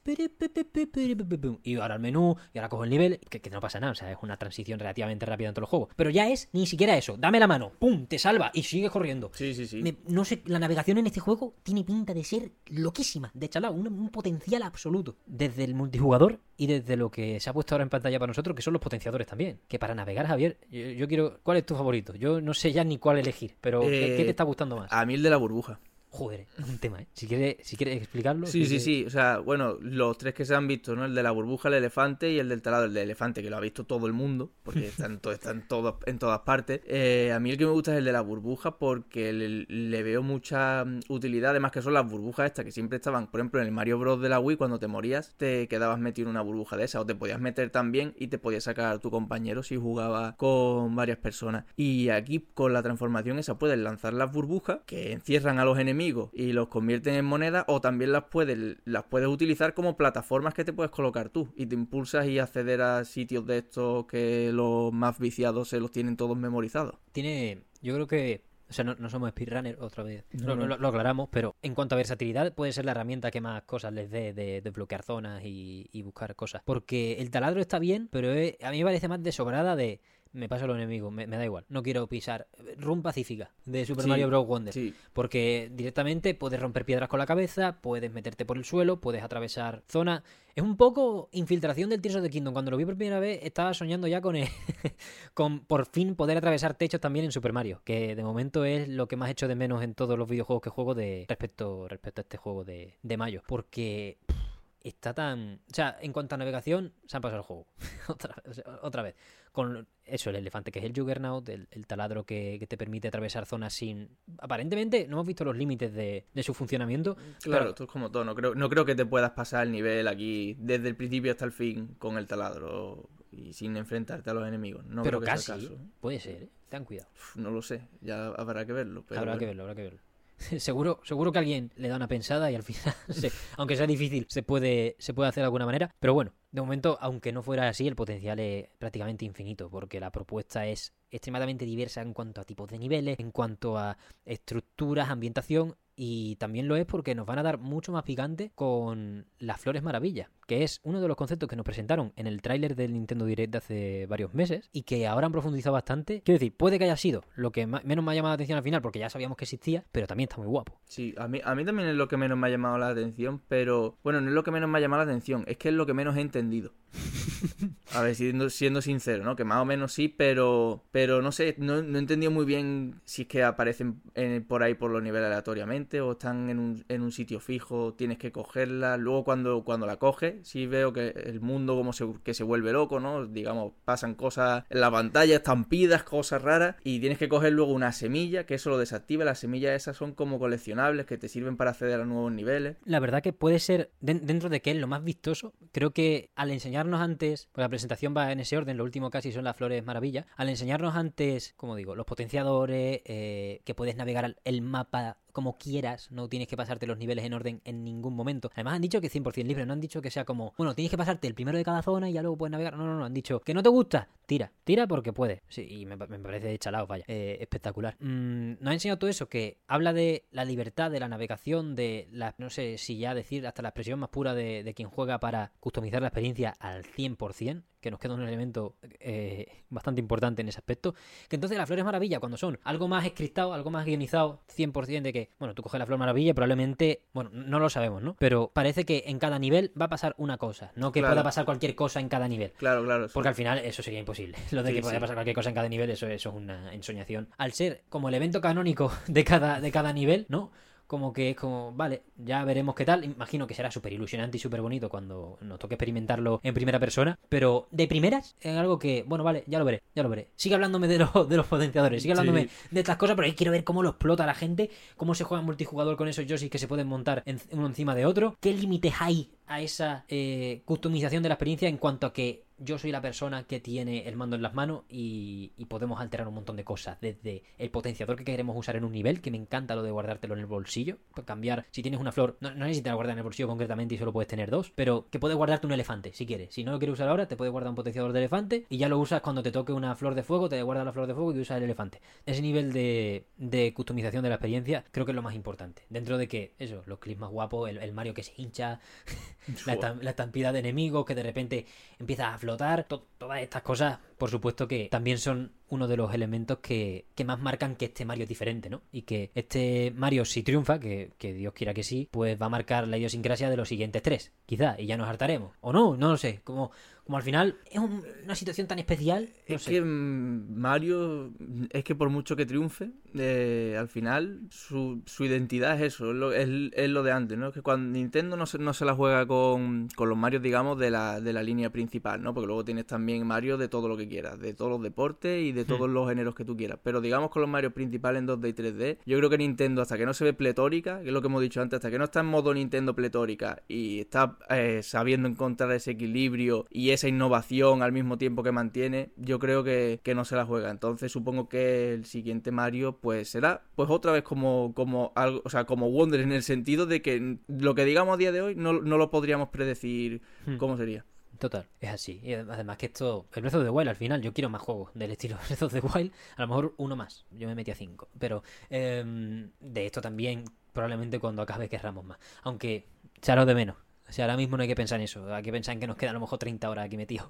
Y ahora el menú, y ahora cojo el nivel, que, no pasa nada, o sea, es una transición relativamente rápida en todos los juegos. Pero ya es ni siquiera eso, dame la mano, te salva y sigues corriendo. sí, sí, sí. Me- no sé, la navegación en este juego tiene pinta de ser loquísima, de chalao, un, un potencial absoluto. Desde el multijugador y desde lo que se ha puesto ahora en pantalla para nosotros, que son los potenciadores también. Que para navegar, Javier, yo, yo quiero. ¿Cuál es tu favorito? Yo no sé ya ni cuál elegir, pero ¿qué, Eh, qué te está gustando más? A mí el de la burbuja. Joder, es un tema, ¿eh? Si quieres, si quieres explicarlo. Sí, sí, sí. O sea, bueno, los tres que se han visto, ¿no? El de la burbuja, el elefante y el del taladro. El de elefante, que lo ha visto todo el mundo, porque están, to- están todos, en todas partes. Eh, a mí el que me gusta es el de la burbuja porque le, le veo mucha mm, utilidad. Además, que son las burbujas estas que siempre estaban, por ejemplo, en el Mario Bros. de la Wii, cuando te morías, te quedabas metido en una burbuja de esa. O te podías meter también y te podías sacar a tu compañero si jugaba con varias personas. Y aquí, con la transformación esa, puedes lanzar las burbujas que encierran a los enemigos y los convierten en moneda. O también las puedes, las puedes utilizar como plataformas que te puedes colocar tú. Y te impulsas y acceder a sitios de estos que los más viciados se los tienen todos memorizados. Tiene. Yo creo que. O sea, no, no somos speedrunner otra vez. No, lo, no. lo- lo aclaramos, pero en cuanto a versatilidad, puede ser la herramienta que más cosas les dé de desbloquear zonas y, y buscar cosas. Porque el taladro está bien, pero es- a mí me parece más de sobrada de. Me paso los enemigos, me, me da igual. No quiero pisar. Run pacífica de Super Sí, Mario Bros. Wonder. Sí, Porque directamente puedes romper piedras con la cabeza, puedes meterte por el suelo, puedes atravesar zonas. Es un poco infiltración del Tears of the Kingdom. Cuando lo vi por primera vez, estaba soñando ya con, el- con por fin poder atravesar techos también en Super Mario. Que de momento es lo que más echo de menos en todos los videojuegos que juego de respecto, respecto a este juego de, de Mayo. Porque pff, está tan. O sea, en cuanto a navegación, se han pasado el juego. otra, otra vez. Con eso, el elefante que es el Juggernaut, el, el taladro que, que te permite atravesar zonas sin. Aparentemente, no hemos visto los límites de, de su funcionamiento. Claro, pero- esto es como todo. No creo, no creo que te puedas pasar el nivel aquí desde el principio hasta el fin con el taladro y sin enfrentarte a los enemigos. No pero creo que sea casi. el caso. Puede ser, ¿eh? Ten cuidado. Uf, No lo sé, ya habrá que verlo. Pero habrá que verlo, habrá que verlo. seguro, seguro que alguien le da una pensada y al final, se- aunque sea difícil, se puede, se puede hacer de alguna manera. Pero bueno, de momento, aunque no fuera así, el potencial es prácticamente infinito, porque la propuesta es extremadamente diversa en cuanto a tipos de niveles, en cuanto a estructuras, ambientación. Y también lo es porque nos van a dar mucho más picante con las flores maravillas, que es uno de los conceptos que nos presentaron en el tráiler del Nintendo Direct de hace varios meses y que ahora han profundizado bastante. Quiero decir, puede que haya sido lo que menos me ha llamado la atención al final, porque ya sabíamos que existía, pero también está muy guapo. Sí, a mí, a mí también es lo que menos me ha llamado la atención, pero bueno, no es lo que menos me ha llamado la atención, es que es lo que menos he entendido. A ver, siendo, siendo sincero, ¿no? Que más o menos sí, pero pero no sé, no, no he entendido muy bien si es que aparecen en- por ahí por los niveles aleatoriamente o están en un, en un sitio fijo, tienes que cogerla. Luego cuando, cuando la coges, sí veo que el mundo como se, que se vuelve loco, ¿no? Digamos, pasan cosas en la pantalla, estampidas, cosas raras, y tienes que coger luego una semilla, que eso lo desactiva. Las semillas esas son como coleccionables que te sirven para acceder a nuevos niveles. La verdad que puede ser, den- dentro de que es lo más vistoso, creo que al antes, pues la presentación va en ese orden, lo último casi son las flores maravillas, al enseñarnos antes, como digo, los potenciadores, eh, que puedes navegar el mapa como quieras, no tienes que pasarte los niveles en orden en ningún momento. Además han dicho que es 100% libre, no han dicho que sea como, bueno, tienes que pasarte el primero de cada zona y ya luego puedes navegar. No, no, no, han dicho que no te gusta, tira, tira porque puedes. Sí, y me, me parece chalado, vaya, eh, espectacular. Mm, nos ha enseñado todo eso, que habla de la libertad, de la navegación, de la, no sé si ya decir hasta la expresión más pura de, de quien juega para customizar la experiencia al 100%, que nos queda un elemento eh, bastante importante en ese aspecto. Que entonces las flores maravilla, cuando son algo más escriptado, algo más guionizado, 100% de que, bueno, tú coges la flor maravilla, probablemente, bueno, no lo sabemos, ¿no? Pero parece que en cada nivel va a pasar una cosa, no que Claro. pueda pasar cualquier cosa en cada nivel. Claro, claro. sí. Porque al final eso sería imposible. Lo de Sí, que sí. pasar cualquier cosa en cada nivel, eso, eso es una ensoñación. Al ser como el evento canónico de cada, de cada nivel, ¿no? Como que es como, vale, ya veremos qué tal. Imagino que será súper ilusionante y súper bonito cuando nos toque experimentarlo en primera persona. Pero de primeras es algo que, bueno, vale, ya lo veré, ya lo veré. Sigue hablándome de los, de los potenciadores, sigue hablándome Sí. de estas cosas, pero ahí quiero ver cómo lo explota la gente, cómo se juega multijugador con esos Yoshi que se pueden montar en- uno encima de otro, qué límites hay a esa eh, customización de la experiencia en cuanto a que yo soy la persona que tiene el mando en las manos y, podemos alterar un montón de cosas, desde el potenciador que queremos usar en un nivel, que me encanta lo de guardártelo en el bolsillo, para cambiar, si tienes una flor, no, no necesitas guardar en el bolsillo concretamente y solo puedes tener dos, pero que puedes guardarte un elefante si quieres, si no lo quieres usar ahora, te puedes guardar un potenciador de elefante y ya lo usas cuando te toque una flor de fuego, te guardas la flor de fuego y usas el elefante. Ese nivel de, customización de la experiencia creo que es lo más importante, dentro de que, eso, los clips más guapos, el Mario que se hincha, la, la estampida de enemigos que de repente empieza a flotar, to- todas estas cosas, por supuesto que también son uno de los elementos que, que más marcan que este Mario es diferente, ¿no? Y que este Mario si triunfa, que, que Dios quiera que sí, pues va a marcar la idiosincrasia de los siguientes tres, quizá, y ya nos hartaremos. O no, no lo sé, como, como al final es un- una situación tan especial, no Es sé. que mm, Mario, es que por mucho que triunfe, eh, al final su, su identidad es eso, es lo, es, es lo de antes, ¿no? Es que cuando Nintendo no se, no se la juega con, con los Marios, digamos, de la, de la línea principal, ¿no? Porque luego tienes también Mario de todo lo que quieras, de todos los deportes y de todos los géneros que tú quieras. Pero digamos con los Marios principales en 2D y 3D, yo creo que Nintendo, hasta que no se ve pletórica, que es lo que hemos dicho antes, hasta que no está en modo Nintendo pletórica y está eh, sabiendo encontrar ese equilibrio y esa innovación al mismo tiempo que mantiene, yo creo que, que no se la juega. Entonces supongo que el siguiente Mario pues será pues otra vez como, como algo, o sea, como Wonder en el sentido de que lo que digamos a día de hoy no, no lo podríamos predecir Hmm. cómo sería. Total, es así. Y además que esto, el Breath of the Wild al final, yo quiero más juegos del estilo Breath of the Wild, a lo mejor uno más, yo me metí a cinco, pero em, de esto también probablemente cuando acabe querramos más, aunque hará de menos. O sea, ahora mismo no hay que pensar en eso, hay que pensar en que nos quedan a lo mejor 30 horas aquí metidos.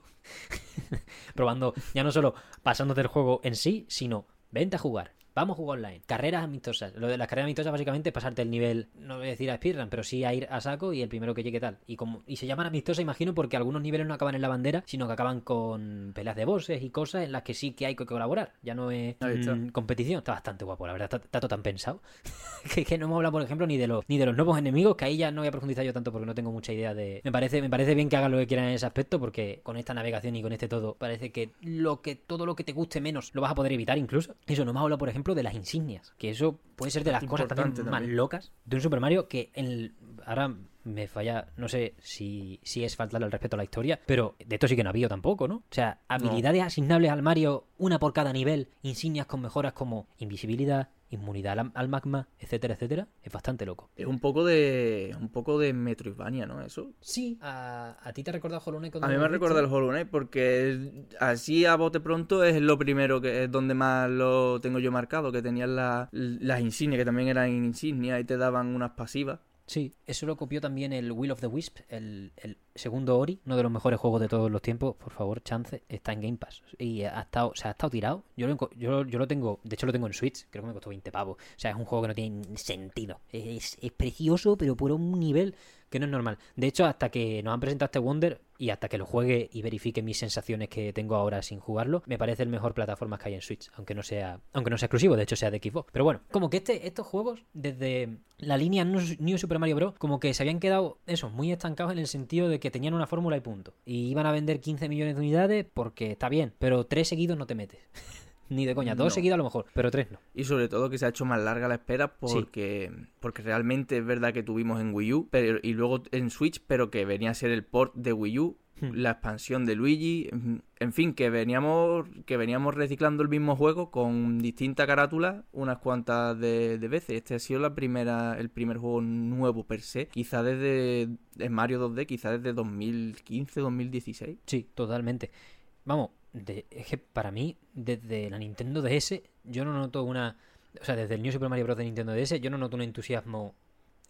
Probando, ya no solo pasándote el juego en sí, sino vente a jugar. Vamos a jugar online. Carreras amistosas. Lo de las carreras amistosas básicamente es pasarte el nivel, no voy a decir a speedrun, pero sí a ir a saco y el primero que llegue tal. Y como y se llaman amistosas, imagino, porque algunos niveles no acaban en la bandera, sino que acaban con peleas de bosses y cosas en las que sí que hay que colaborar. Ya no es mm, competición. Está bastante guapo, la verdad. Está, está todo tan pensado. que, que no hemos hablado, por ejemplo, ni de los ni de los nuevos enemigos, que ahí ya no voy a profundizar yo tanto porque no tengo mucha idea de. Me parece, me parece bien que hagan lo que quieran en ese aspecto, porque con esta navegación y con este todo, parece que lo que todo lo que te guste menos lo vas a poder evitar incluso. Eso no me ha hablado, por ejemplo, de las insignias. Que eso puede ser de las cosas también, más locas de un Super Mario que en el- ahora me falla, no sé si, si es faltarle el respeto a la historia, pero de esto sí que no ha habido tampoco, ¿no? O sea, habilidades asignables al Mario, una por cada nivel, insignias con mejoras como invisibilidad, inmunidad al, al magma, etcétera, etcétera, es bastante loco. Es un poco de un poco de Metroidvania, ¿no? Eso. Sí, a, a ti te ha recordado Hollow Knight A mí me recuerda el Hollow Knight porque así a bote pronto es lo primero que es donde más lo tengo yo marcado, que tenían la- las insignias, que también eran insignias y te daban unas pasivas. Sí, eso lo copió también el Will of the Wisp, el, el segundo Ori, uno de los mejores juegos de todos los tiempos. Por favor, chance, está en Game Pass. Y ha estado, o sea, ha estado tirado. Yo lo, yo, yo lo tengo, de hecho lo tengo en Switch, creo que me costó 20 pavos. O sea, es un juego que no tiene sentido. Es, es precioso, pero por un nivel que no es normal. De hecho, hasta que nos han presentado este Wonder y hasta que lo juegue y verifique mis sensaciones que tengo ahora sin jugarlo, me parece el mejor plataforma que hay en Switch, aunque no sea, aunque no sea exclusivo, de hecho sea de Xbox. Pero bueno, como que este, estos juegos, desde la línea New Super Mario Bros., como que se habían quedado, eso, muy estancados en el sentido de que tenían una fórmula y punto. Y iban a vender 15 millones de unidades porque está bien, pero tres seguidos no te metes. Ni de coña, dos No. seguidos a lo mejor, pero tres no. Y sobre todo que se ha hecho más larga la espera porque, porque realmente es verdad que tuvimos en Wii U pero, y luego en Switch, pero que venía a ser el port de Wii U, Hmm. la expansión de Luigi, en fin, que veníamos, que veníamos reciclando el mismo juego con distintas carátulas unas cuantas de, de veces. Este ha sido la primera, el primer juego nuevo per se, quizá desde en Mario 2D, quizá desde 2015, 2016. Sí, totalmente. Vamos, de- es que para mí, desde la Nintendo DS, yo no noto una. O sea, desde el New Super Mario Bros. de Nintendo DS, yo no noto un entusiasmo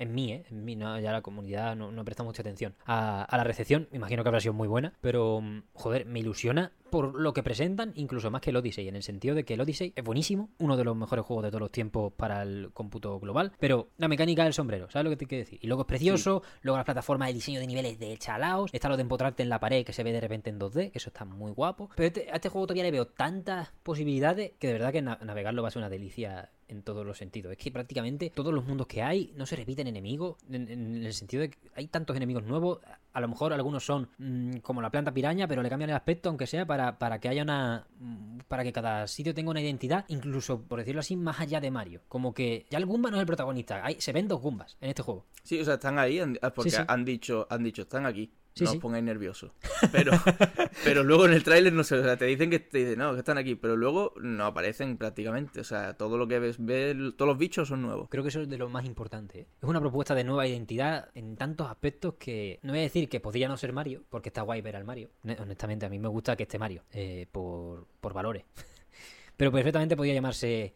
en mí, ¿eh? En mí, no, ya la comunidad no, no presta mucha atención a, a la recepción. Me imagino que habrá sido muy buena, pero, mm, joder, me ilusiona por lo que presentan, incluso más que el Odyssey, en el sentido de que el Odyssey es buenísimo, uno de los mejores juegos de todos los tiempos para el cómputo global, pero la mecánica del sombrero, ¿sabes lo que te quiero decir? Y luego es precioso, luego las plataformas, el diseño de niveles de chalaos, está lo de empotrarte en la pared que se ve de repente en 2D, que eso está muy guapo, pero este- a este juego todavía le veo tantas posibilidades que de verdad que na- navegarlo va a ser una delicia en todos los sentidos. Es que prácticamente todos los mundos que hay no se repiten enemigos, en, en el sentido de que hay tantos enemigos nuevos. A lo mejor algunos son mm, como la planta piraña, pero le cambian el aspecto, aunque sea para, para que haya una. mm, para que cada sitio tenga una identidad, incluso por decirlo así, más allá de Mario. Como que ya el Goomba no es el protagonista, hay, se ven dos Goombas en este juego. Sí, o sea, están ahí ah, porque Sí, sí. han dicho, han dicho, están aquí. Sí, no os pongáis nerviosos. Pero, pero luego en el tráiler no sé, o sea, te dicen que te dicen, no, que están aquí, pero luego no aparecen prácticamente. O sea, todo lo que ves, ves todos los bichos son nuevos. Creo que eso es de lo más importante. ¿eh? Es una propuesta de nueva identidad en tantos aspectos que no voy a decir que podría no ser Mario, porque está guay ver al Mario. Ne- Honestamente, a mí me gusta que esté Mario, eh, por, por valores. Pero perfectamente podría llamarse...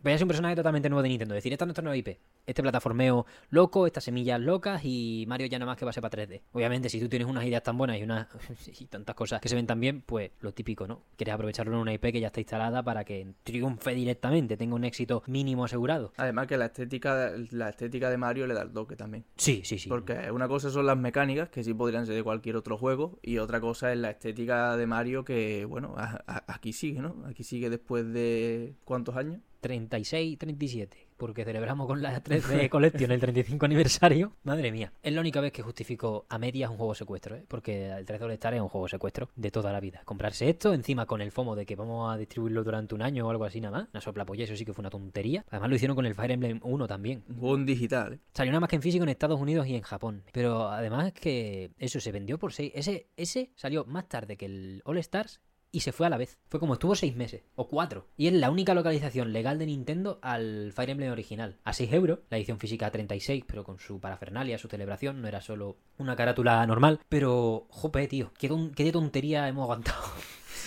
Podría ser un personaje totalmente nuevo de Nintendo. Decir, esta es nuestra nueva IP. Este plataformeo loco, estas semillas locas y Mario ya nada más que va a ser para 3D. Obviamente, si tú tienes unas ideas tan buenas y, unas, y tantas cosas que se ven tan bien, pues lo típico, ¿no? Quieres aprovecharlo en una IP que ya está instalada para que triunfe directamente, tenga un éxito mínimo asegurado. Además que la estética, la estética de Mario le da el toque también. Sí, sí, sí. Porque una cosa son las mecánicas, que sí podrían ser de cualquier otro juego, y otra cosa es la estética de Mario, que bueno, a- a- aquí sigue, ¿no? Aquí sigue después de ¿cuántos años? 36, 37. Porque celebramos con la 3D Collection el 35 aniversario. Madre mía. Es la única vez que justifico a medias un juego secuestro, ¿eh? Porque el 3D All Star es un juego secuestro de toda la vida. Comprarse esto encima con el FOMO de que vamos a distribuirlo durante un año o algo así nada más. Una sopla eso sí que fue una tontería. Además lo hicieron con el Fire Emblem 1 también. Un digital, ¿eh? Salió nada más que en físico en Estados Unidos y en Japón. Pero además que eso se vendió por 6. Ese, ese salió más tarde que el All Stars y se fue a la vez. Fue como estuvo 6 meses o 4. Y es la única localización legal de Nintendo al Fire Emblem original. A 6 euros, la edición física a 36, pero con su parafernalia, su celebración. No era solo una carátula normal. Pero, jope, tío, qué, ton- qué de tontería hemos aguantado.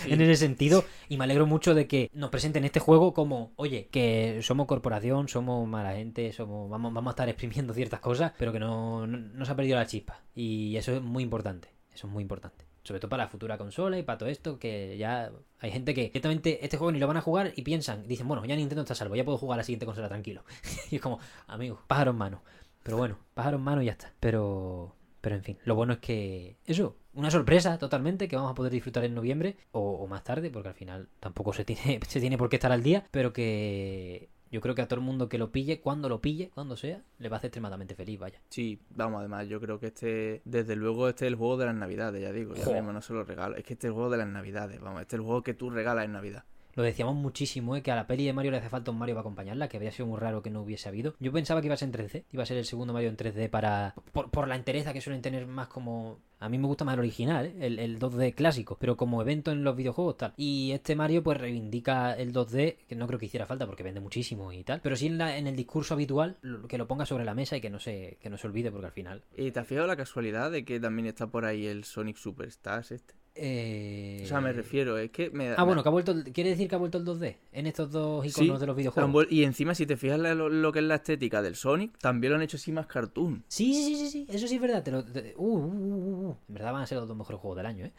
En ese sentido, y me alegro mucho de que nos presenten este juego como, oye, que somos corporación, somos mala gente, somos, vamos, vamos a estar exprimiendo ciertas cosas, pero que no, no, no se ha perdido la chispa. Y eso es muy importante, eso es muy importante. Sobre todo para la futura consola y para todo esto, que ya hay gente que directamente este juego ni lo van a jugar y piensan, dicen, bueno, ya Nintendo está salvo, ya puedo jugar a la siguiente consola tranquilo. y es como, amigo, pájaro en mano. Pero bueno, pájaro en mano y ya está. Pero, pero en fin, lo bueno es que eso, una sorpresa totalmente que vamos a poder disfrutar en noviembre o, o más tarde, porque al final tampoco se tiene, se tiene por qué estar al día, pero que yo creo que a todo el mundo que lo pille, cuando lo pille, cuando sea, le va a hacer extremadamente feliz, vaya. Sí, vamos, además, yo creo que este, desde luego, este es el juego de las navidades, ya digo, ya mismo no se lo regalo. Es que este es el juego de las navidades, vamos, este es el juego que tú regalas en Navidad. Lo decíamos muchísimo, ¿eh? que a la peli de Mario le hace falta un Mario para acompañarla, que habría sido muy raro que no hubiese habido. Yo pensaba que iba a ser en 3D, iba a ser el segundo Mario en 3D para por, por la entereza que suelen tener más como... A mí me gusta más el original, ¿eh? el, el 2D clásico, pero como evento en los videojuegos tal. Y este Mario pues reivindica el 2D, que no creo que hiciera falta porque vende muchísimo y tal, pero sí en, la- en el discurso habitual, lo- que lo ponga sobre la mesa y que no se, que no se olvide porque al final... ¿Y te has fijado la casualidad de que también está por ahí el Sonic Superstars este? Eh... O sea, me refiero, es que me Ah, bueno, que ha vuelto... el- ¿Quiere decir que ha vuelto el 2D en estos dos Sí, iconos de los videojuegos? Y encima, si te fijas lo, lo que es la estética del Sonic, también lo han hecho así más cartoon. Sí, sí, sí, sí, sí, eso sí es verdad. Te lo, te- uh, uh, uh, uh. En verdad van a ser los dos mejores juegos del año, ¿eh?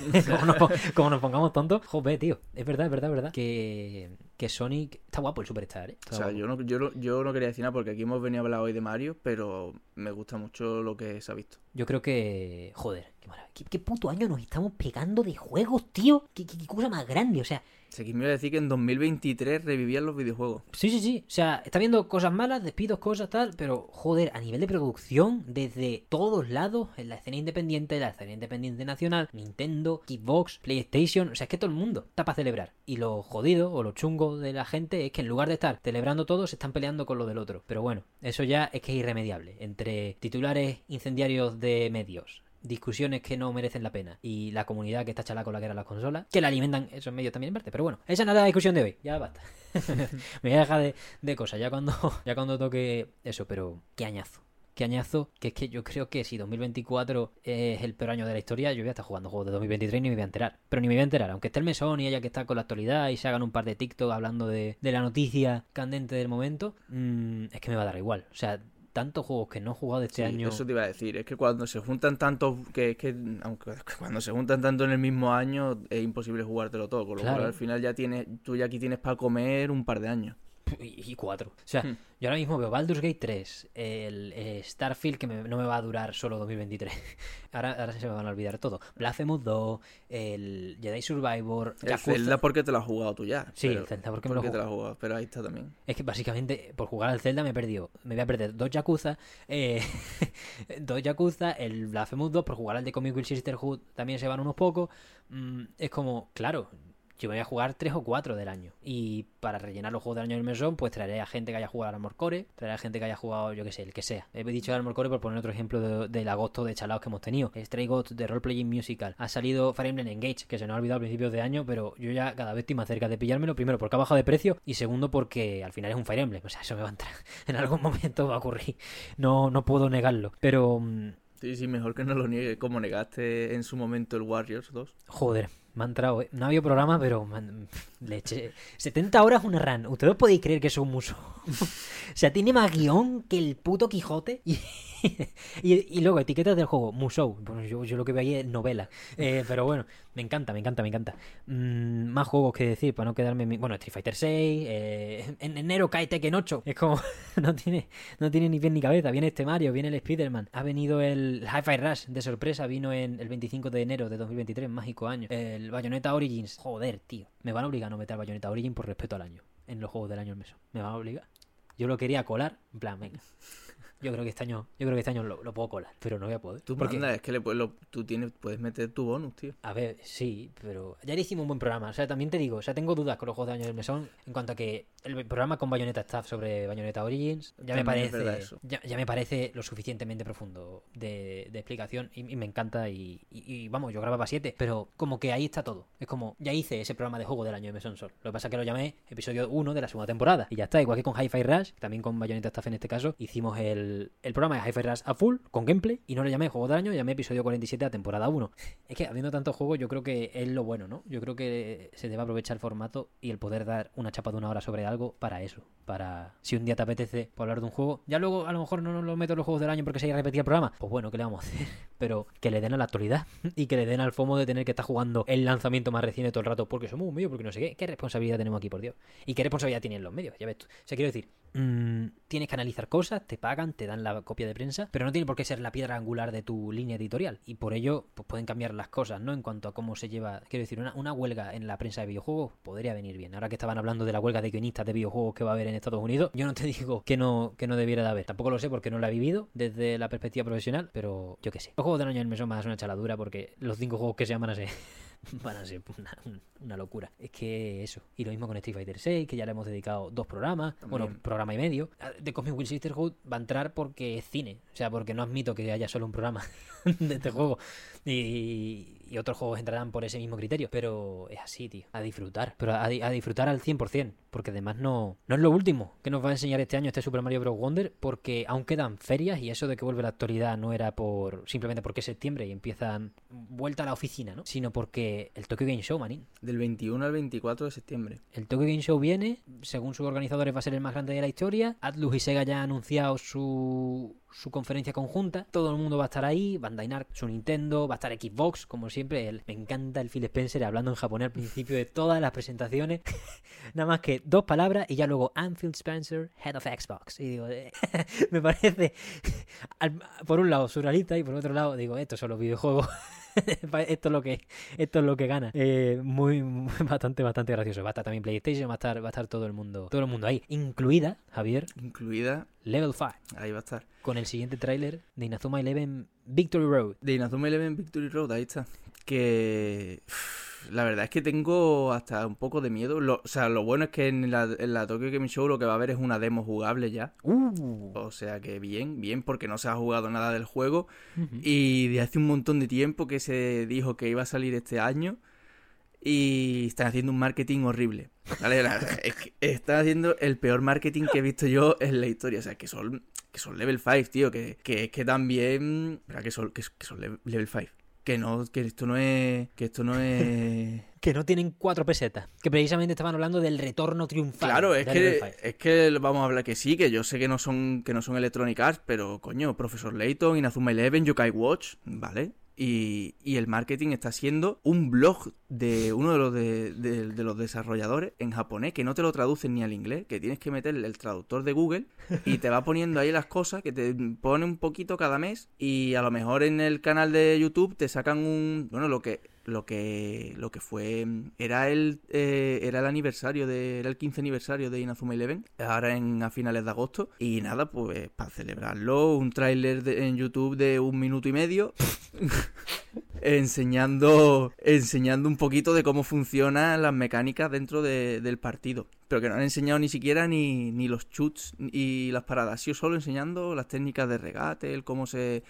como, nos, como nos pongamos tontos. Joder, tío. Es verdad, es verdad, es verdad. Que, que Sonic está guapo el Superstar, ¿eh? Está O sea, guapo. yo no, yo, no, yo no quería decir nada porque aquí hemos venido a hablar hoy de Mario, pero me gusta mucho lo que se ha visto. Yo creo que. Joder, qué maravilla. ¿Qué, puto año nos estamos pegando de juegos, tío? ¿Qué, qué- qué cosa más grande? O sea, O sea, que me iba a decir que en 2023 revivían los videojuegos. Sí, sí, sí. O sea, está viendo cosas malas, despidos, cosas tal, pero joder, a nivel de producción, desde todos lados, en la escena independiente, la escena independiente nacional, Nintendo, Xbox, PlayStation, o sea, es que todo el mundo está para celebrar. Y lo jodido o lo chungo de la gente es que en lugar de estar celebrando todo, se están peleando con lo del otro. Pero bueno, eso ya es que es irremediable. Entre titulares incendiarios de medios, discusiones que no merecen la pena y la comunidad que está chala con la que eran las consolas, que la alimentan esos medios también en parte. Pero bueno, esa no es la discusión de hoy, ya basta. Me voy a dejar de, de cosas ya cuando, ya cuando toque eso, pero qué añazo. Qué añazo, que es que yo creo que si 2024 es el peor año de la historia, yo voy a estar jugando juegos de 2023 y ni me voy a enterar. Pero ni me voy a enterar, aunque esté el mesón y haya que estar con la actualidad y se hagan un par de TikTok hablando de, de la noticia candente del momento, mm, es que me va a dar igual. O sea, tantos juegos que no he jugado este Sí, año. Eso te iba a decir, es que cuando se juntan tantos, que es que aunque cuando se juntan tanto en el mismo año es imposible jugártelo todo, con lo Claro. cual al final ya tienes, tú ya aquí tienes para comer un par de años. Y, y cuatro. O sea, Hmm. yo ahora mismo veo Baldur's Gate 3, el eh, Starfield, que me- no me va a durar solo 2023. ahora, ahora se me van a olvidar todo. Blasphemous 2, el Jedi Survivor, El Yakuza. Zelda porque te lo has jugado tú ya. Sí, el Zelda porque me lo he te lo jugado. has jugado, pero ahí está también. Es que básicamente por jugar al Zelda me he perdido. Me voy a perder dos Yakuza, eh, dos Yakuza, el Blasphemous 2 por jugar al de Comic Will Sisterhood también se van unos pocos. Mm, es como, claro, yo me voy a jugar tres o cuatro del año. Y para rellenar los juegos del año del mesón, pues traeré a gente que haya jugado al Armor Core, traeré a gente que haya jugado, yo que sé, el que sea. He dicho el Armor Core por poner otro ejemplo de- del agosto de chalaos que hemos tenido. Stray Goats de Role Playing Musical. Ha salido Fire Emblem Engage, que se nos ha olvidado a principios de año, pero yo ya cada vez estoy más cerca de pillármelo. Primero, porque ha bajado de precio. Y segundo, porque al final es un Fire Emblem. O sea, eso me va a entrar. En algún momento va a ocurrir. No, no puedo negarlo. Pero. mm, Sí, sí, mejor que no lo niegue, como negaste en su momento el Warriors 2. Joder, me ha entrado, ¿eh? No ha habido programa, pero han- le eché 70 horas una run. ¿Ustedes podéis creer que es un muso? o sea, tiene más guion que el puto Quijote. Y, y, y luego etiquetas del juego, Musou. Bueno, yo, yo lo que veo ahí es novela. Eh, pero bueno, me encanta, me encanta, me encanta. Mm, más juegos que decir para no quedarme. mi- Bueno, Street Fighter 6. eh, en enero cae Tekken 8. Es como. no, tiene, no tiene ni pie ni cabeza. Viene este Mario, viene el Spider-Man. Ha venido el Hi-Fi Rush de sorpresa. Vino en el 25 de enero de 2023, mágico año. El Bayonetta Origins. Joder, tío. Me van a obligar a no meter Bayonetta Origins por respeto al año. En los juegos del año del mes. Me van a obligar. Yo lo quería colar. En plan, venga. Yo creo que este año, yo creo que este año lo, lo puedo colar, pero no voy a poder. Tú Porque- manda, es que le puedes, lo- tú tienes, puedes meter tu bonus, tío. a ver, sí, pero ya le hicimos un buen programa. O sea, también te digo, o sea, tengo dudas con los juegos de año del mesón en cuanto a que el programa con Bayonetta Staff sobre Bayonetta Origins ya me También parece ya, ya me parece lo suficientemente profundo de, de explicación y, y me encanta y, y- y, vamos, yo grababa 7, pero como que ahí está todo. Es como, ya hice ese programa de juego del año de Mesón Sol. Lo que pasa es que lo llamé episodio 1 de la segunda temporada y ya está, igual que con Hi-Fi Rush, también con Bayonetta Staff en este caso, hicimos el, el programa de Hi-Fi Rush a full con gameplay y no lo llamé juego del año, llamé episodio 47 a temporada 1. Es que habiendo tantos juegos, yo creo que es lo bueno, ¿no? Yo creo que se debe aprovechar el formato y el poder dar una chapa de una hora sobre algo para eso. Para si un día te apetece por hablar de un juego, ya luego a lo mejor no nos lo meto en los juegos del año porque se haya repetido el programa. Pues bueno, ¿qué le vamos a hacer? Pero que le den a la actualidad y que le den al FOMO de tener que estar jugando el lanzamiento más reciente todo el rato porque somos un medio, porque no sé qué. ¿Qué responsabilidad tenemos aquí, por Dios? ¿Y qué responsabilidad tienen los medios? Ya ves tú. O sea, quiero decir, mm, tienes que analizar cosas, te pagan, te dan la copia de prensa, pero no tiene por qué ser la piedra angular de tu línea editorial. Y por ello, pues pueden cambiar las cosas, ¿no? En cuanto a cómo se lleva. Quiero decir, una, huelga en la prensa de videojuegos podría venir bien. Ahora que estaban hablando de la huelga de guionistas de videojuegos que va a haber en Estados Unidos, yo no te digo que no, que no debiera de haber. Tampoco lo sé porque no lo he vivido desde la perspectiva profesional, pero yo qué sé. Los juegos del año mes son más una chaladura porque los cinco juegos que se llaman a ser van a ser una, una locura. Es que eso. Y lo mismo con Street Fighter 6, que ya le hemos dedicado dos programas, bueno, programa y medio. De Cosmic Will Sisterhood va a entrar porque es cine. O sea, porque no admito que haya solo un programa de este juego. Y, y otros juegos entrarán por ese mismo criterio. Pero es así, tío. A disfrutar. Pero a, di- a disfrutar al 100%. Porque además no, no es lo último que nos va a enseñar este año este Super Mario Bros. Wonder. Porque aún quedan ferias y eso de que vuelve la actualidad no era por simplemente porque es septiembre y empiezan vuelta a la oficina, ¿no? Sino porque el Tokyo Game Show, manín. Del 21 al 24 de septiembre. El Tokyo Game Show viene, según sus organizadores va a ser el más grande de la historia. Atlus y Sega ya han anunciado su, su conferencia conjunta. Todo el mundo va a estar ahí, Bandai Namco, su Nintendo, va a estar Xbox, como siempre. El- me encanta el Phil Spencer hablando en japonés al principio de todas las presentaciones. Nada más que dos palabras y ya luego I'm Phil Spencer, Head of Xbox. Y digo, eh, me parece, por un lado surrealista y por otro lado digo, estos son los videojuegos. esto es lo que esto es lo que gana. Eh, muy, muy- bastante bastante gracioso. Va a estar también PlayStation va a estar va a estar todo el mundo todo el mundo ahí incluida Javier. Incluida, Level 5 ahí va a estar. con el siguiente tráiler de Inazuma Eleven Victory Road. De Inazuma Eleven Victory Road, ahí está. Que uff, la verdad es que tengo hasta un poco de miedo. Lo- o sea, lo bueno es que en la, en la Tokyo Game Show lo que va a haber es una demo jugable ya. uh, O sea que bien, bien, porque no se ha jugado nada del juego. Y de hace un montón de tiempo que se dijo que iba a salir este año. Y están haciendo un marketing horrible. ¿Vale? La- es que están haciendo el peor marketing que he visto yo en la historia. O sea, que son, que son level 5, tío. Que, que es que también. ¿verdad? Que son, que, que son level 5. Que no, que esto no es. Que esto no es. Que no tienen cuatro pesetas. Que precisamente estaban hablando del retorno triunfal. Claro, es que, Level 5. es que vamos a hablar que sí, que yo sé que no son, que no son Electronic Arts, pero coño, Profesor Layton, Inazuma Eleven, Yokai Watch, ¿vale? Y, y el marketing está siendo un blog de uno de los, de, de- de los desarrolladores en japonés que no te lo traducen ni al inglés, que tienes que meterle el traductor de Google y te va poniendo ahí las cosas que te pone un poquito cada mes y a lo mejor en el canal de YouTube te sacan un bueno lo que lo que lo que fue era el eh, era el aniversario de era el 15 aniversario de Inazuma Eleven ahora en a finales de agosto. Y nada pues para celebrarlo un tráiler en YouTube de un minuto y medio enseñando enseñando un poquito de cómo funcionan las mecánicas dentro de- del partido. Pero que no han enseñado ni siquiera ni, ni los shoots y las paradas sido solo enseñando las técnicas de regate el cómo se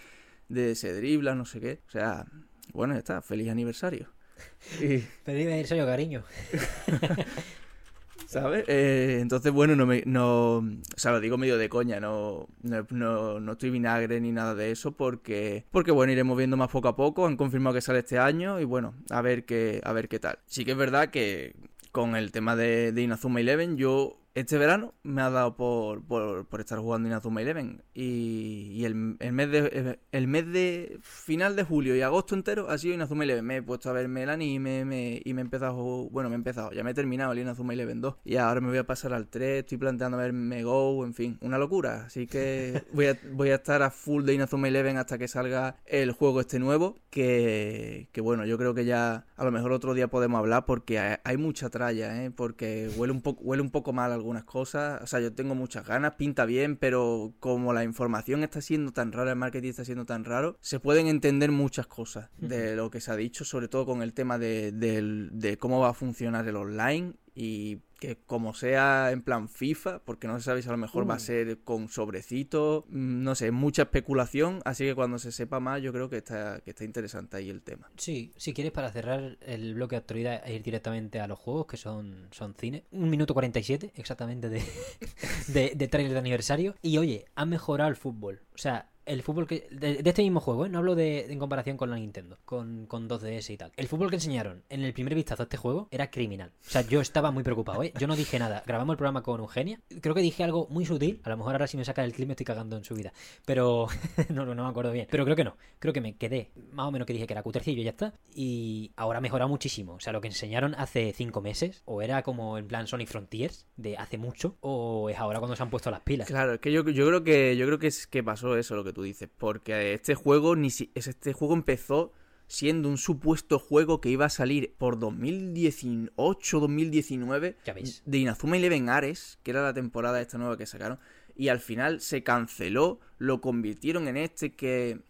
de, se dribla no sé qué o sea bueno ya está feliz aniversario y Feliz aniversario, cariño. ¿Sabes? Eh, entonces, bueno, no me. No, o sea, lo digo medio de coña, no, no, no, no estoy vinagre ni nada de eso, porque. Porque, bueno, iremos viendo más poco a poco. Han confirmado que sale este año y, bueno, a ver qué, a ver qué tal. Sí que es verdad que con el tema de, de Inazuma Eleven, yo. Este verano me ha dado por, por, por estar jugando Inazuma Eleven y, y el, el mes de el mes de final de julio y agosto entero ha sido Inazuma Eleven. Me he puesto a verme el anime me, y me he empezado, bueno, me he empezado, ya me he terminado el Inazuma Eleven 2 y ahora me voy a pasar al 3, estoy planteando verme Go, en fin, una locura. Así que voy a, voy a estar a full de Inazuma Eleven hasta que salga el juego este nuevo, que, que bueno, yo creo que ya a lo mejor otro día podemos hablar porque hay, hay mucha tralla, ¿eh? porque huele un, poco huele un poco mal algunas cosas, o sea, yo tengo muchas ganas, pinta bien, pero como la información está siendo tan rara, el marketing está siendo tan raro, se pueden entender muchas cosas de lo que se ha dicho, sobre todo con el tema de, del- de cómo va a funcionar el online y que como sea en plan FIFA, porque no se sabe si a lo mejor va a Uh. ser con sobrecito, mm, no sé, mucha especulación, así que cuando se sepa más yo creo que está, que está interesante ahí el tema. Sí, si quieres para cerrar el bloque de actualidad e ir directamente a los juegos que son, son cine. Un minuto 47 exactamente de, de, de trailer de aniversario. Y oye, ha mejorado el fútbol. O sea, el fútbol que. De, este mismo juego, ¿eh? No hablo de, en comparación con la Nintendo, con, con 2DS y tal. El fútbol que enseñaron en el primer vistazo a este juego era criminal. O sea, yo estaba muy preocupado, ¿eh? Yo no dije nada. Grabamos el programa con Eugenia. Creo que dije algo muy sutil. A lo mejor ahora si me saca el clip me estoy cagando en su vida. Pero. no, no, me acuerdo bien. Pero creo que no. Creo que me quedé. Más o menos que dije que era cutercillo y ya está. Y ahora ha mejorado muchísimo. O sea, lo que enseñaron hace cinco meses. O era como en plan Sonic Frontiers. De hace mucho. O es ahora cuando se han puesto las pilas. Claro, es que yo, yo creo que yo creo que es que pasó eso lo que tú dices, porque este juego ni si, es- este juego empezó siendo un supuesto juego que iba a salir por 2018 2019 Ya veis. de Inazuma Eleven Ares, que era la temporada esta nueva que sacaron, y al final se canceló, lo convirtieron en este que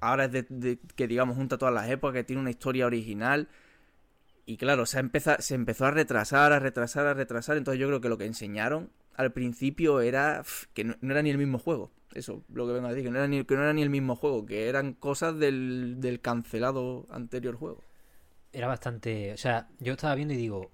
ahora es de, de- que digamos junta todas las épocas, que tiene una historia original. Y claro, se, empeza- se empezó a retrasar, a retrasar, a retrasar. Entonces yo creo que lo que enseñaron al principio era que no, no era ni el mismo juego. Eso, lo que vengo a decir, que no era ni, que no era ni el mismo juego, que eran cosas del, del cancelado anterior juego. Era bastante. O sea, yo estaba viendo y digo.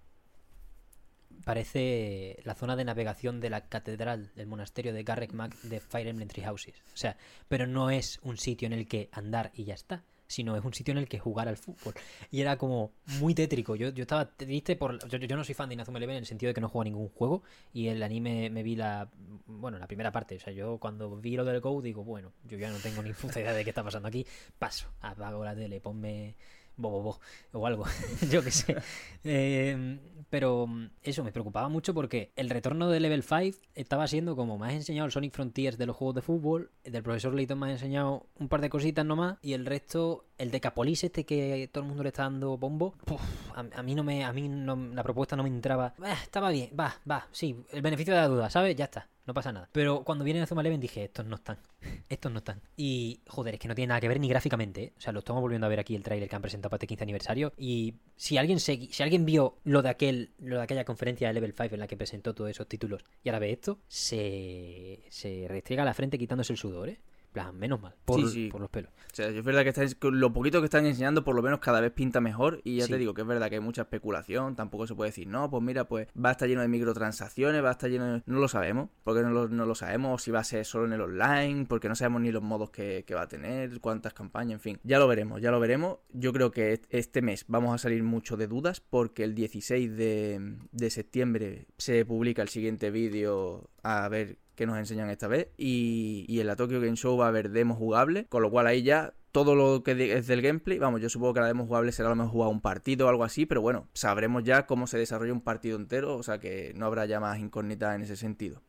Parece la zona de navegación de la catedral del monasterio de Garreg Mag de Fire Emblem Three Houses. O sea, pero no es un sitio en el que andar y ya está. Sino es un sitio en el que jugar al fútbol. Y era como muy tétrico. Yo, yo estaba triste por. Yo, yo no soy fan de Inazuma Eleven en el sentido de que no juego a ningún juego. Y el anime me vi la. Bueno, la primera parte. O sea, yo cuando vi lo del Go digo, bueno, yo ya no tengo ni puta idea de qué está pasando aquí. Paso, apago la tele, ponme Bo, o algo, yo qué sé. Eh, pero eso me preocupaba mucho porque el retorno de Level 5 estaba siendo como me has enseñado el Sonic Frontiers de los juegos de fútbol, del profesor Layton me ha enseñado un par de cositas nomás y el resto, el de Capolis este que todo el mundo le está dando bombo, puf, a, a mí no me, a mí no, la propuesta no me entraba. "Ah, estaba bien, va, va, sí, el beneficio de la duda, ¿sabes? Ya está. No pasa nada. Pero cuando viene Zuma Eleven dije, estos no están. Estos no están. Y, joder, es que no tiene nada que ver ni gráficamente. ¿eh? O sea, lo estamos volviendo a ver aquí el tráiler que han presentado para este 15 aniversario. Y si alguien se, si alguien vio lo de aquel, lo de aquella conferencia de Level 5 en la que presentó todos esos títulos y ahora ve esto, se, se restriega la frente quitándose el sudor, ¿eh? Plan, menos mal, por, Sí, sí. por los pelos. O sea, es verdad que lo poquito que están enseñando, por lo menos cada vez pinta mejor. Y ya Sí. te digo que es verdad que hay mucha especulación. Tampoco se puede decir, no, pues mira, pues va a estar lleno de microtransacciones, va a estar lleno de. No lo sabemos, porque no lo, no lo sabemos. o Si va a ser solo en el online, porque no sabemos ni los modos que, que va a tener, cuántas campañas, en fin. Ya lo veremos, ya lo veremos. Yo creo que est- este mes vamos a salir mucho de dudas, porque el 16 de, de septiembre se publica el siguiente vídeo a ver qué nos enseñan esta vez. Y, en la Tokyo Game Show va a haber demo jugable, con lo cual ahí ya todo lo que es del gameplay, vamos, yo supongo que la demo jugable será lo mejor jugar un partido o algo así, pero bueno, sabremos ya cómo se desarrolla un partido entero, o sea que no habrá ya más incógnitas en ese sentido.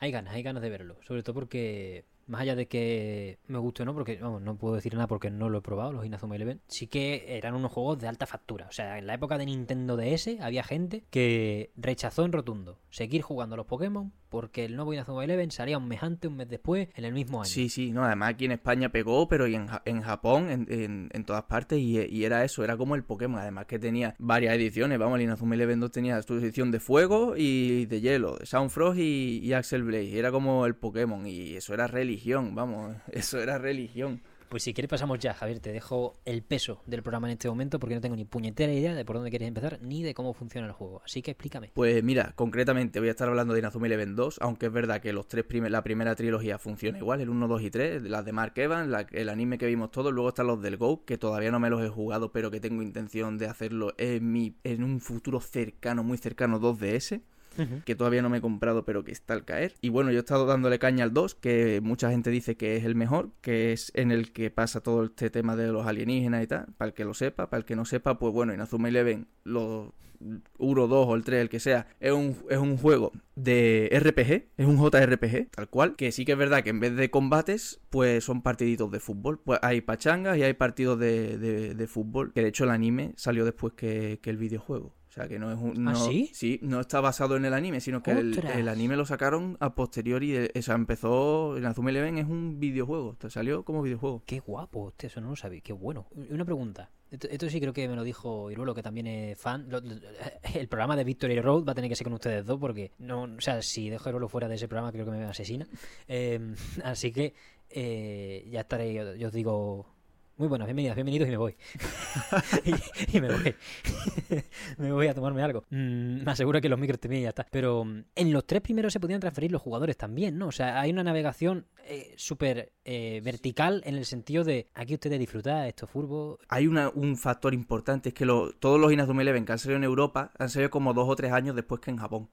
Hay ganas, hay ganas de verlo. Sobre todo porque, más allá de que me guste o no, porque vamos, no puedo decir nada porque no lo he probado, los Inazuma Eleven, sí que eran unos juegos de alta factura. O sea, en la época de Nintendo DS había gente que rechazó en rotundo seguir jugando a los Pokémon porque el nuevo Inazuma Eleven salía un mes antes, un mes después, en el mismo año. Sí, sí, no, además aquí en España pegó, pero y en, en Japón, en, en- en todas partes, y, y era eso, era como el Pokémon, además que tenía varias ediciones, vamos, el Inazuma Eleven 2 tenía su edición de fuego y de hielo, de Sound Frost y, y Axel Blade, y era como el Pokémon, y eso era religión, vamos, eso era religión. Pues si quieres pasamos ya, Javier, te dejo el peso del programa en este momento porque no tengo ni puñetera idea de por dónde quieres empezar ni de cómo funciona el juego. Así que explícame. Pues mira, concretamente voy a estar hablando de Inazuma Eleven 2, aunque es verdad que los tres primer- la primera trilogía funciona igual, el 1, 2 y 3, las de Mark Evans, el anime que vimos todos, luego están los del Go, que todavía no me los he jugado, pero que tengo intención de hacerlo en, mi, en un futuro cercano, muy cercano 2DS que todavía no me he comprado, pero que está al caer. Y bueno, yo he estado dándole caña al 2, que mucha gente dice que es el mejor, que es en el que pasa todo este tema de los alienígenas y tal. Para el que lo sepa, para el que no sepa, pues bueno, Inazuma Eleven, los 1, 2 o el 3, el que sea, es un, es un juego de RPG, es un JRPG, tal cual, que sí que es verdad que en vez de combates, pues son partiditos de fútbol. Pues hay pachangas y hay partidos de, de- de fútbol, que de hecho el anime salió después que, que el videojuego. O sea que no es un. ¿Ah, no- sí? no está basado en el anime, sino que el, el anime lo sacaron a posteriori. de- o sea, empezó. En Azuma Eleven es un videojuego. Te salió como videojuego. Qué guapo, hostia, eso no lo sabía, qué bueno. Una pregunta. Esto, esto sí creo que me lo dijo Iruelo, que también es fan. Lo- lo- el programa de Victory Road va a tener que ser con ustedes dos, porque no, o sea, si dejo a Iruelo fuera de ese programa, creo que me asesina. Eh, así que eh, ya estaré, yo, yo os digo. Muy buenas, bienvenidas, bienvenidos y me voy. y, y me voy. me voy a tomarme algo. Mm, me aseguro que los micros también y ya está. Pero mm, en los tres primeros se podían transferir los jugadores también, ¿no? O sea, hay una navegación eh, súper eh, vertical en el sentido de aquí ustedes disfrutan, esto es furbo. Hay una- un factor importante: es que lo- todos los Inazuma Eleven que han salido en Europa han salido como dos o tres años después que en Japón.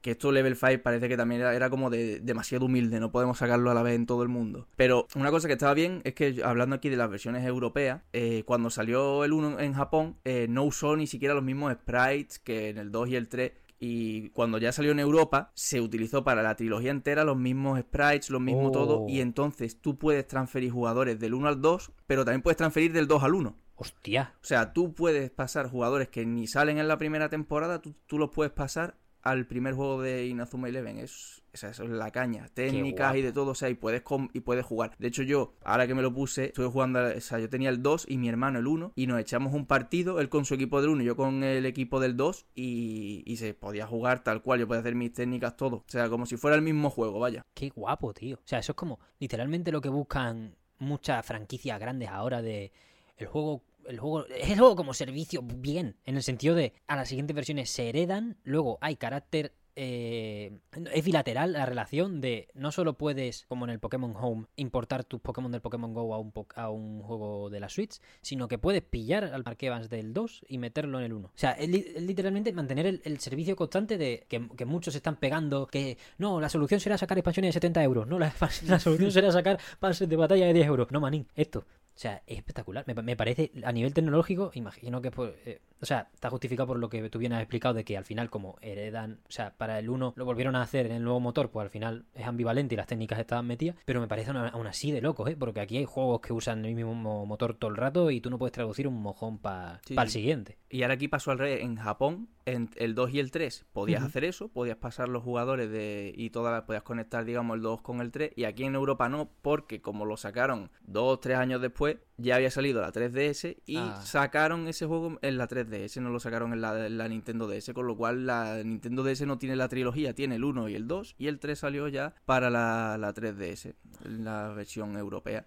Que esto Level 5 parece que también era, era como de demasiado humilde, no podemos sacarlo a la vez en todo el mundo. Pero una cosa que estaba bien es que hablando aquí de las versiones europeas, eh, cuando salió el 1 en Japón, eh, no usó ni siquiera los mismos sprites que en el 2 y el 3. Y cuando ya salió en Europa, se utilizó para la trilogía entera los mismos sprites, lo mismo Oh. todo. Y entonces tú puedes transferir jugadores del 1 al 2, pero también puedes transferir del 2 al 1. Hostia, O sea, tú puedes pasar jugadores que ni salen en la primera temporada, tú, tú los puedes pasar al primer juego de Inazuma Eleven. Es, o sea, eso es la caña. Técnicas y de todo, o sea, y puedes, com- y puedes jugar. De hecho, yo, ahora que me lo puse, estuve jugando, o sea, yo tenía el 2 y mi hermano el 1, y nos echamos un partido, él con su equipo del 1 y yo con el equipo del 2, y, y se podía jugar tal cual, yo podía hacer mis técnicas, todo. O sea, como si fuera el mismo juego, vaya. qué guapo, tío. O sea, eso es como literalmente lo que buscan muchas franquicias grandes ahora de el juego. El juego es el juego como servicio bien, en el sentido de a las siguientes versiones se heredan, luego hay carácter eh, es bilateral la relación de no solo puedes, como en el Pokémon Home, importar tus Pokémon del Pokémon Go a un, a un juego de la Switch, sino que puedes pillar al Mark del 2 y meterlo en el 1. O sea, es literalmente mantener el, el servicio constante de que, que muchos están pegando, que no, la solución será sacar expansiones de 70 euros, no, la, la solución será sacar pases de batalla de 10 euros. No, manín, esto. O sea, es espectacular. Me, pa- me parece, a nivel tecnológico, imagino que por, eh, o sea, está justificado por lo que tú bien has explicado de que al final, como heredan, o sea, para el 1 lo volvieron a hacer en el nuevo motor, pues al final es ambivalente y las técnicas estaban metidas, pero me parece aún así de locos, ¿eh? Porque aquí hay juegos que usan el mismo motor todo el rato y tú no puedes traducir un mojón para Sí, el siguiente. Y ahora aquí pasó al revés. En Japón, en el 2 y el 3 podías Ujú. hacer eso, podías pasar los jugadores de y todas las podías conectar, digamos, el 2 con el 3 y aquí en Europa no, porque como lo sacaron dos o tres años después, ya había salido la 3DS y Ah. sacaron ese juego en la 3DS, no lo sacaron en la, en la Nintendo DS, con lo cual la Nintendo DS no tiene la trilogía, tiene el 1 y el 2 y el 3 salió ya para la, la 3DS, la versión europea.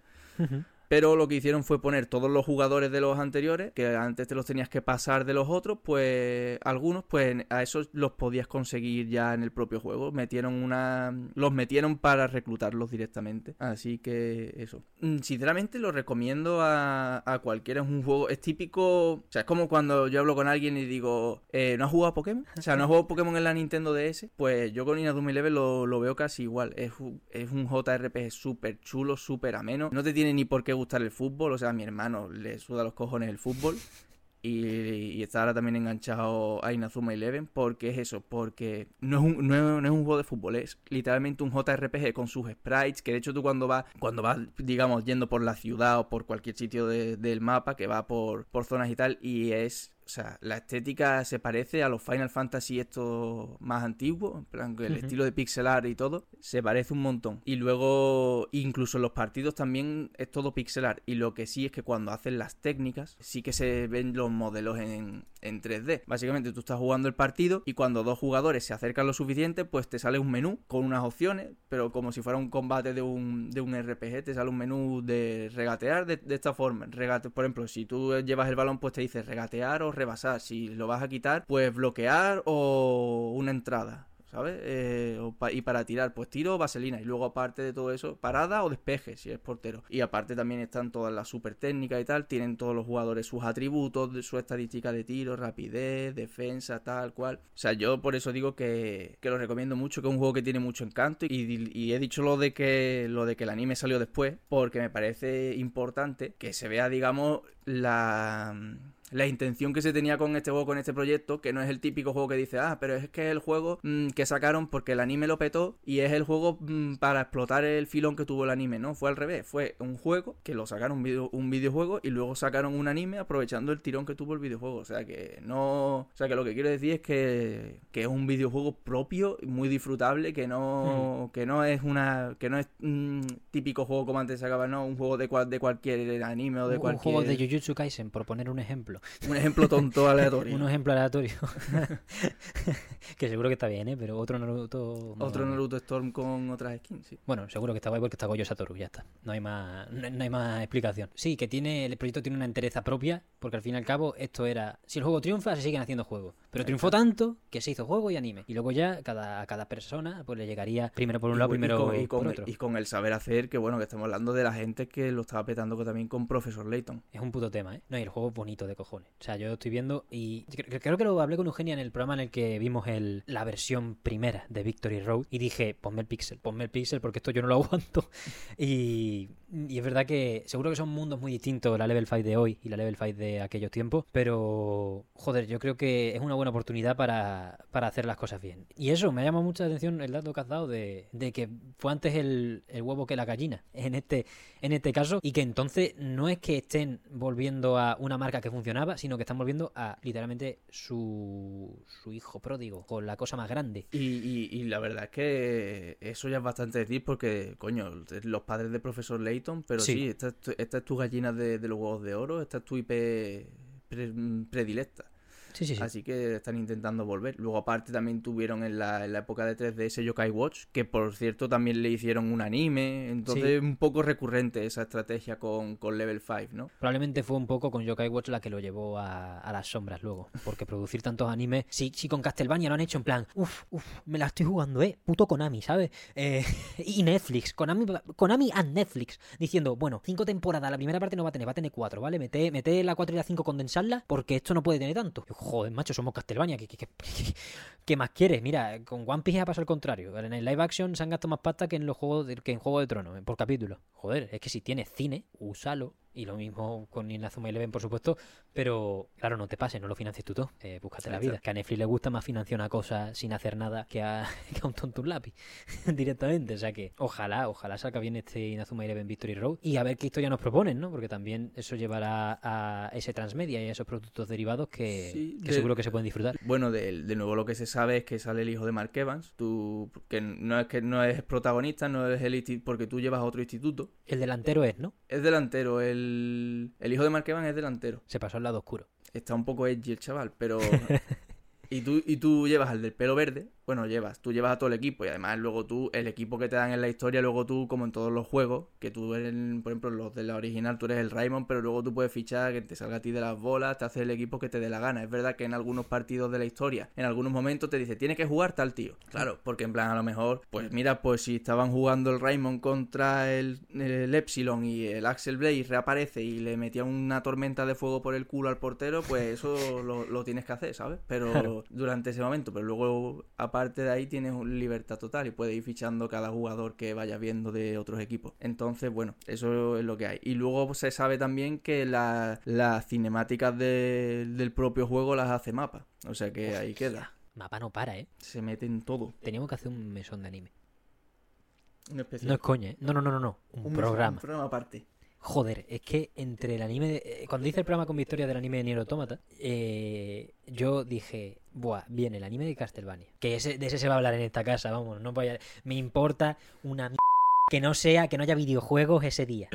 Pero lo que hicieron fue poner todos los jugadores de los anteriores, que antes te los tenías que pasar de los otros, pues algunos, pues a esos los podías conseguir ya en el propio juego. Metieron una. Los metieron para reclutarlos directamente. Así que eso. Mm, Sinceramente lo recomiendo a, a cualquiera. Es un juego. Es típico. O sea, es como cuando yo hablo con alguien y digo, eh, ¿no has jugado Pokémon? O sea, ¿no has jugado Pokémon en la Nintendo DS? Pues yo con Inazuma Eleven lo, lo veo casi igual. Es, es un JRPG súper chulo, súper ameno. No te tiene ni por qué gustar el fútbol. O sea, a mi hermano le suda los cojones el fútbol. Y, está ahora también enganchado a Inazuma Eleven porque es eso, porque no es, un, no, es, un juego de fútbol, es literalmente un JRPG con sus sprites, que de hecho tú cuando vas, cuando vas, digamos, yendo por la ciudad o por cualquier sitio de- del mapa, que va por, por zonas y tal, y es... O sea, la estética se parece a los Final Fantasy estos más antiguos, en plan que el estilo de pixel art y todo, se parece un montón. Y luego, incluso en los partidos también es todo pixel art. Y lo que sí es que cuando hacen las técnicas, sí que se ven los modelos en, en 3D. Básicamente tú estás jugando el partido y cuando dos jugadores se acercan lo suficiente, pues te sale un menú con unas opciones, pero como si fuera un combate de un, de un RPG, te sale un menú de regatear de, de esta forma. Regate, por ejemplo, si tú llevas el balón, pues te dice regatear o rebasar. Si lo vas a quitar, pues bloquear o una entrada. ¿Sabes? Eh, y para tirar, pues tiro vaselina. Y luego, aparte de todo eso, parada o despeje, si es portero. Y aparte también están todas las super técnicas y tal. Tienen todos los jugadores sus atributos, su estadística de tiro, rapidez, defensa, tal cual. O sea, yo por eso digo que, que lo recomiendo mucho, que es un juego que tiene mucho encanto. Y, y he dicho lo de que lo de que el anime salió después, porque me parece importante que se vea, digamos, la la intención que se tenía con este juego, con este proyecto, que no es el típico juego que dice, ah, pero es que es el juego mm, que sacaron porque el anime lo petó y es el juego mm, para explotar el filón que tuvo el anime, ¿no? Fue al revés, fue un juego que lo sacaron un, video- un videojuego y luego sacaron un anime aprovechando el tirón que tuvo el videojuego, o sea que no... O sea que lo que quiero decir es que, que es un videojuego propio, muy disfrutable, que no, que no es una... que no es mm, típico juego como antes se sacaba, no, un juego de, cual- de cualquier anime o de un cualquier... juego de Jujutsu Kaisen, por poner un ejemplo. Un ejemplo tonto aleatorio. Un ejemplo aleatorio. que seguro que está bien, ¿eh? Pero otro Naruto... no- Otro Naruto Storm con otras skins, sí. Bueno, seguro que está guay porque está Goyo Satoru, ya está. No hay más, no, no hay más explicación. Sí, que tiene el proyecto tiene una entereza propia, porque al fin y al cabo esto era, si el juego triunfa, se siguen haciendo juegos. Pero triunfó tanto que se hizo juego y anime. Y luego ya cada, a cada persona pues le llegaría primero por un Y lado, y primero con, y, por otro. y con el saber hacer, que bueno, que estamos hablando de la gente que lo estaba petando también con Profesor Layton. Es un puto tema, ¿eh? No, y el juego es bonito de O sea, yo estoy viendo y cre- creo que lo hablé con Eugenia en el programa en el que vimos el, la versión primera de Victory Road y dije, ponme el pixel, ponme el pixel porque esto yo no lo aguanto. Y, es verdad que seguro que son mundos muy distintos la Level 5 de hoy y la Level 5 de aquellos tiempos, pero joder, yo creo que es una buena oportunidad para, para hacer las cosas bien. Y eso, me llama mucha atención el dato que has dado de, que fue antes el, el huevo que la gallina en este, en este caso y que entonces no es que estén volviendo a una marca que sino que están volviendo a literalmente su, su hijo pródigo, con la cosa más grande. Y, y- y la verdad es que eso ya es bastante decir porque, coño, los padres de Profesor Layton, pero Sí. sí, esta, es tu- esta es tu gallina de, de los huevos de oro, esta es tu IP pre- predilecta. Sí, sí, sí. Así que están intentando volver. Luego, aparte, también tuvieron en la, en la época de 3DS Yokai Watch, que por cierto también le hicieron un anime. Entonces, un poco recurrente esa estrategia con, con Level 5, ¿no? Probablemente fue un poco con Yokai Watch la que lo llevó a, a las sombras luego. Porque producir tantos animes. Sí, sí, con Castlevania lo han hecho en plan. Uf, uf, me la estoy jugando, eh. Puto Konami, ¿sabes? Eh, y Netflix. Konami, Konami and Netflix. Diciendo, bueno, cinco temporadas. La primera parte no va a tener, va a tener cuatro, ¿vale? Mete, mete la cuatro y la cinco, condensarla. Porque esto no puede tener tanto. Joder, macho, somos Castlevania. ¿Qué, más quieres? Mira, con One Piece ha pasado al contrario. En el live action se han gastado más pasta que en los juegos de, que en Juego de Tronos, por capítulo. Joder, es que si tienes cine, úsalo Y lo mismo con Inazuma Eleven, por supuesto. Pero, claro, no te pases, no lo financies tú todo. Eh, búscate la vida. Que a Netflix le gusta más financiar una cosa sin hacer nada que a, que a un tonto un lápiz. Directamente. O sea que, ojalá, ojalá salga bien este Inazuma Eleven Victory Road. Y a ver qué historia nos proponen, ¿no? Porque también eso llevará a ese transmedia y a esos productos derivados que, Sí, que de- seguro que se pueden disfrutar. Bueno, de, de nuevo lo que se sabe es que sale el hijo de Mark Evans. Tú, que no es que no es protagonista, no es el porque tú llevas a otro instituto. El delantero es, ¿no? Es delantero, el, el hijo de Mark Evans es delantero. Se pasó al lado oscuro. Está un poco edgy el chaval, pero... y, tú, y tú llevas al del pelo verde, bueno, llevas, tú llevas a todo el equipo y además luego tú, el equipo que te dan en la historia, luego tú, como en todos los juegos, que tú eres, por ejemplo, los de la original, tú eres el Raymond, pero luego tú puedes fichar que te salga a ti de las bolas, te hace el equipo que te dé la gana. Es verdad que en algunos partidos de la historia, en algunos momentos te dice, tiene que jugar tal tío. Claro, porque en plan, a lo mejor, pues mira, pues si estaban jugando el Raymond contra el, el Epsilon y el Axel Blaze reaparece y le metía una tormenta de fuego por el culo al portero, pues eso lo, lo tienes que hacer, ¿sabes? Pero Claro. durante ese momento, pero luego, aparte de ahí, tienes libertad total y puedes ir fichando cada jugador que vayas viendo de otros equipos. Entonces, bueno, eso es lo que hay. Y luego se sabe también que la- las cinemáticas de- del propio juego las hace mapa. O sea que ahí queda. Mapa no para, ¿eh? Se mete en todo. Teníamos que hacer un mesón de anime. No es coña, ¿eh? No, no, no, no, no. Un, Un programa. Un programa aparte. Joder, es que entre el anime. de- eh, cuando hice el programa con Victoria del anime de Nier Automata, eh, yo dije, buah, viene el anime de Castlevania. Que ese, de ese se va a hablar en esta casa, vamos, no vaya. Me importa una m- que no sea, que no haya videojuegos ese día.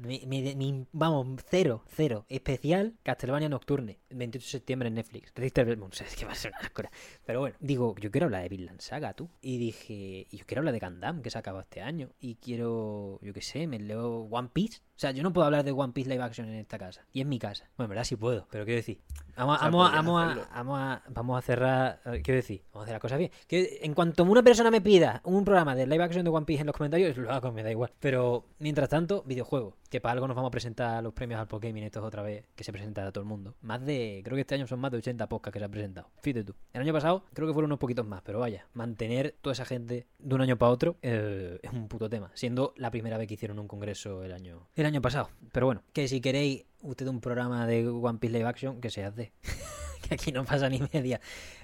Me- me- me- vamos, cero, cero. Especial Castlevania Nocturne, 28 de septiembre en Netflix. Richter Belmont, es que va a ser una. Pero bueno, digo, yo quiero hablar de Vinland Saga, tú. Y dije, yo quiero hablar de Gundam, que se acabó este año. Y quiero, yo qué sé, me leo One Piece. O sea, yo no puedo hablar de One Piece live action en esta casa. Y en mi casa. Bueno, en verdad sí puedo, pero quiero decir. Vamos, O sea, vamos, a- vamos, a, vamos, a, vamos a cerrar. eh, Quiero decir, vamos a hacer las cosas bien. Que en cuanto una persona me pida un programa de live action de One Piece en los comentarios, lo hago, me da igual. Pero mientras tanto, videojuegos. Que para algo nos vamos a presentar los premios al Pokémon estos otra vez, que se presentan a todo el mundo. Más de, creo que este año son más de 80 podcasts que se han presentado. Fíjate tú. El año pasado creo que fueron unos poquitos más, pero vaya, mantener toda esa gente de un año para otro eh, es un puto tema. Siendo la primera vez que hicieron un congreso el año, el año pasado. Pero bueno, que si queréis usted un programa de One Piece Live Action, que se hace. que aquí no pasa ni media.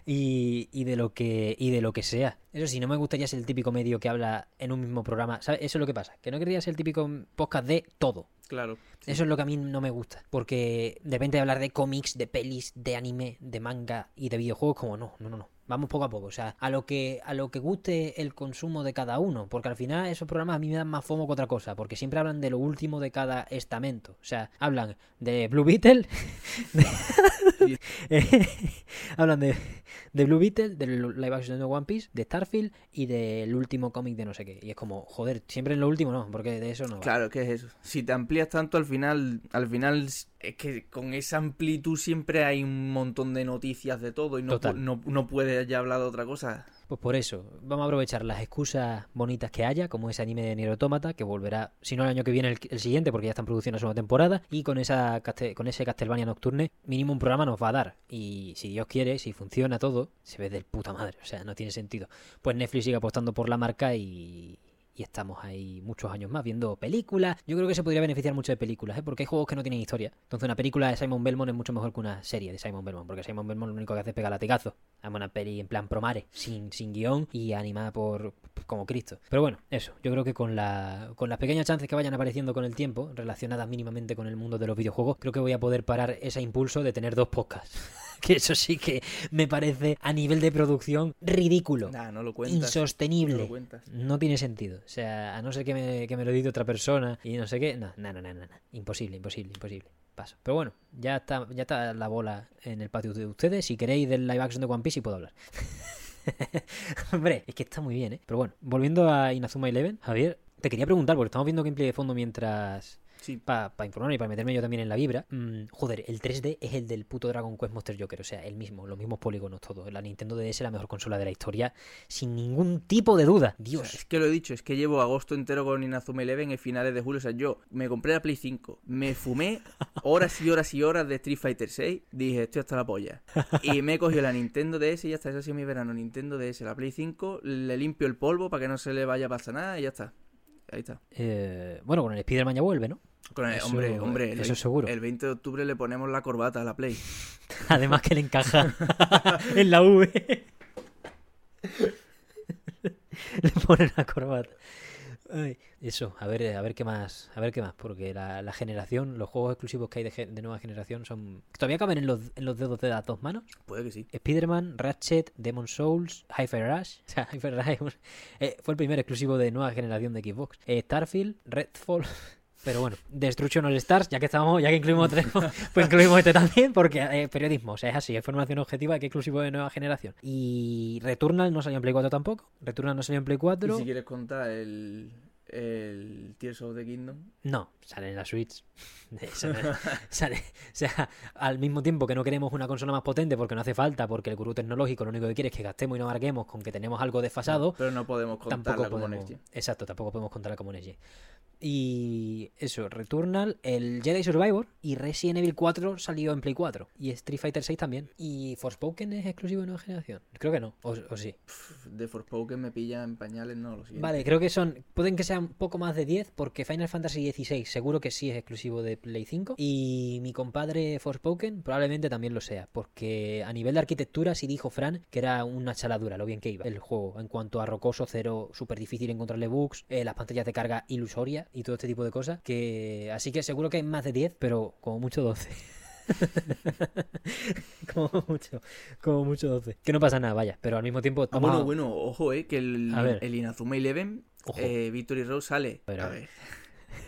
Y, y de lo que y de lo que sea. Eso sí, no me gustaría ser el típico medio que habla en un mismo programa. ¿Sabes? Eso es lo que pasa. Que no querría ser el típico podcast de todo. Claro. sí. Eso es lo que a mí no me gusta. Porque de repente hablar de cómics, de pelis, de anime, de manga y de videojuegos, como no, no, no, no. Vamos poco a poco. O sea, a lo que, a lo que guste el consumo de cada uno. Porque al final esos programas a mí me dan más fomo que otra cosa. Porque siempre hablan de lo último de cada estamento. O sea, hablan de Blue Beetle. hablan de, de Blue Beetle, del live action de One Piece, de Starfield y del último cómic de no sé qué. Y es como, joder, siempre en lo último no, porque de eso no va. Claro, que es eso. Si te amplías tanto al final, al final es que con esa amplitud siempre hay un montón de noticias de todo y no, no, no puedes ya hablar de otra cosa. Pues por eso, vamos a aprovechar las excusas bonitas que haya, como ese anime de Nier Automata, que volverá, si no el año que viene, el, el siguiente, porque ya está en producción la segunda temporada, y con esa con ese Castlevania Nocturne, mínimo un programa nos va a dar. Y si Dios quiere, si funciona todo, se ve del puta madre, o sea, no tiene sentido. Pues Netflix sigue apostando por la marca y... Y estamos ahí muchos años más viendo películas. Yo creo que se podría beneficiar mucho de películas, ¿eh? porque hay juegos que no tienen historia. Entonces una película de Simon Belmont es mucho mejor que una serie de Simon Belmont, porque Simon Belmont lo único que hace es pegar latigazos. Hazme una peli en plan promare, sin, sin guion y animada por como Cristo. Pero bueno, eso. Yo creo que con, la, con las pequeñas chances que vayan apareciendo con el tiempo, relacionadas mínimamente con el mundo de los videojuegos, creo que voy a poder parar ese impulso de tener dos podcasts. que eso sí que me parece a nivel de producción ridículo. Nah, no lo cuentas. No insostenible. lo cuentas. No tiene sentido. O sea, a no ser que me, que me lo diga otra persona y no sé qué. No, no, no, no, no, no. Imposible, imposible, imposible. Paso. Pero bueno, ya está, ya está la bola en el patio de ustedes. Si queréis del live action de One Piece, sí puedo hablar. Hombre, es que está muy bien, ¿eh? Pero bueno, volviendo a Inazuma Eleven, Javier, te quería preguntar, porque estamos viendo gameplay de fondo mientras Sí. para informar y para meterme yo también en la vibra. mm, joder, el 3D es el del puto Dragon Quest Monster Joker. O sea, el mismo, los mismos polígonos todos. La Nintendo DS es la mejor consola de la historia, sin ningún tipo de duda. O sea, Dios. es que lo he dicho, es que llevo agosto entero con Inazuma Eleven y finales de julio. O sea, yo me compré la Play 5, me fumé horas y horas y horas de Street Fighter 6. Dije, estoy hasta la polla. Y me he cogido la Nintendo DS y ya está. Eso ha sido mi verano. Nintendo DS, la Play 5, le limpio el polvo para que no se le vaya a pasar nada y ya está. Ahí está. Eh, bueno, con el Spider-Man ya vuelve, ¿no? Con el- Eso- hombre, hombre, el, eso seguro. el 20 de octubre le ponemos la corbata a la Play. Además que le encaja en la V. le pone la corbata. Ay, eso, a ver, a ver qué más, a ver qué más, porque la, la generación, los juegos exclusivos que hay de, nueva generación son... Todavía caben en los, en los dedos de las dos manos. Puede que sí. Spider-Man, Ratchet, Demon Souls, Hi-Fi Rush. O sea, Hi-Fi Rush eh, fue el primer exclusivo de nueva generación de Xbox. Eh, Starfield, Redfall. Pero bueno, Destruction All Stars, ya que estamos, ya que incluimos pues incluimos este también, porque eh, periodismo, o sea, es así, es información objetiva que exclusivo de nueva generación. Y Returnal no salió en Play 4 tampoco. Returnal no salió en Play Y 4. si quieres contar el, el Tears of the Kingdom, No, sale en la Switch. Sale, o sea, al mismo tiempo que no queremos una consola más potente porque no hace falta, porque el gurú tecnológico lo único que quiere es que gastemos y no amarguemos con que tenemos algo desfasado. pero no podemos contarla tampoco como podemos, exacto, tampoco podemos contarla como Gen. Y eso, Returnal, el Jedi Survivor y Resident Evil 4 salió en Play 4 y Street Fighter 6 también. ¿Y Forspoken es exclusivo de nueva generación? Creo que no, o, o sí. De Forspoken me pilla en pañales, no, lo siguiente. Vale, creo que son, pueden que sean un poco más de 10 porque Final Fantasy XVI seguro que sí es exclusivo de Play 5 y mi compadre Forspoken probablemente también lo sea porque a nivel de arquitectura sí dijo Fran que era una chaladura lo bien que iba el juego en cuanto a rocoso, cero, súper difícil encontrarle bugs, eh, las pantallas de carga ilusorias y todo este tipo de cosas que así que seguro que hay más de 10 pero como mucho 12 como mucho como mucho 12 que no pasa nada vaya pero al mismo tiempo Ah, bueno, bueno, ojo, eh, que el, el Inazuma Eleven. Eh, Victory Road sale. A ver, a a ver.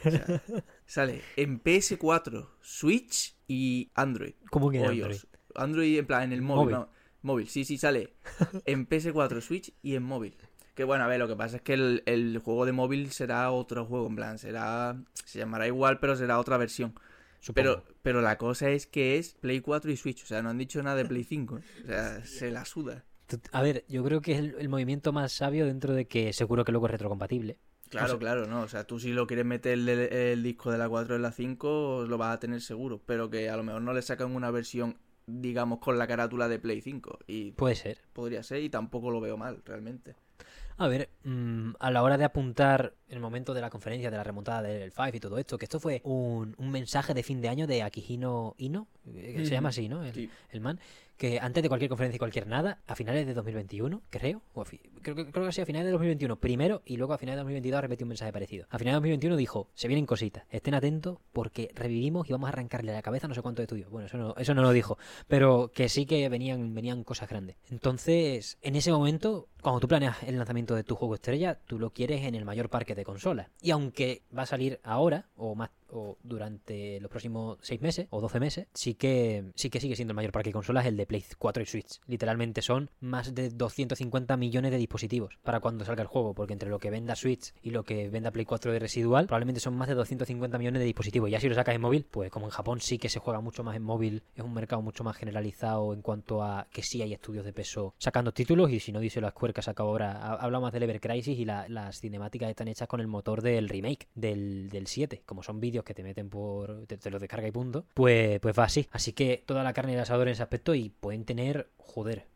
O sea, sale en PS4, Switch y Android. ¿cómo que Android? Android en plan en el móvil. Móvil. no, móvil, sí, sí, sale en PS4, Switch y en móvil. Que bueno, a ver, lo que pasa es que el, el juego de móvil será otro juego, en plan, será. Se llamará igual, pero será otra versión. Supongo. Pero, pero la cosa es que es Play 4 y Switch. O sea, no han dicho nada de Play 5. ¿eh? O sea, se la suda. A ver, yo creo que es el, el movimiento más sabio dentro de que seguro que luego es retrocompatible. Claro, O sea- claro, no. O sea, tú si lo quieres meter el, el disco de la 4 en la 5, lo vas a tener seguro. Pero que a lo mejor no le sacan una versión, digamos, con la carátula de Play 5. Y Puede ser. podría ser, y tampoco lo veo mal, realmente. A ver, mm, a la hora de apuntar el momento de la conferencia de la remontada del Five y todo esto, que esto fue un, un mensaje de fin de año de Akihino Ino, eh, que se llama así, ¿no? El, Sí. el man, que antes de cualquier conferencia y cualquier nada, a finales de 2021, creo, o a creo, que- creo que sí, a finales de 2021 primero y luego a finales de 2022 repetió un mensaje parecido. A finales de 2021 dijo, se vienen cositas, estén atentos porque revivimos y vamos a arrancarle a la cabeza no sé cuánto estudios. Bueno, eso no, eso no lo dijo, pero que sí que venían, venían cosas grandes. Entonces, en ese momento, cuando tú planeas el lanzamiento de tu juego estrella, tú lo quieres en el mayor parque de consolas. Y aunque va a salir ahora, o más o durante los próximos 6 meses o 12 meses, sí que sí que sigue siendo el mayor parque de consolas el de Play 4 y Switch. Literalmente son más de 250 millones de dispositivos para cuando salga el juego, porque entre lo que venda Switch y lo que venda Play 4 de residual, probablemente son más de 250 millones de dispositivos. Ya si lo sacas en móvil, pues como en Japón sí que se juega mucho más en móvil, es un mercado mucho más generalizado en cuanto a que sí hay estudios de peso sacando títulos y si no dice las cuercas saca ahora, ha- habla más del Ever Crisis y la- las cinemáticas están hechas con el motor del remake del, del 7, como son vídeos que te meten por, te, te los descarga y punto, pues, pues va así. Así que toda la carne del asador en ese aspecto y pueden tener, joder,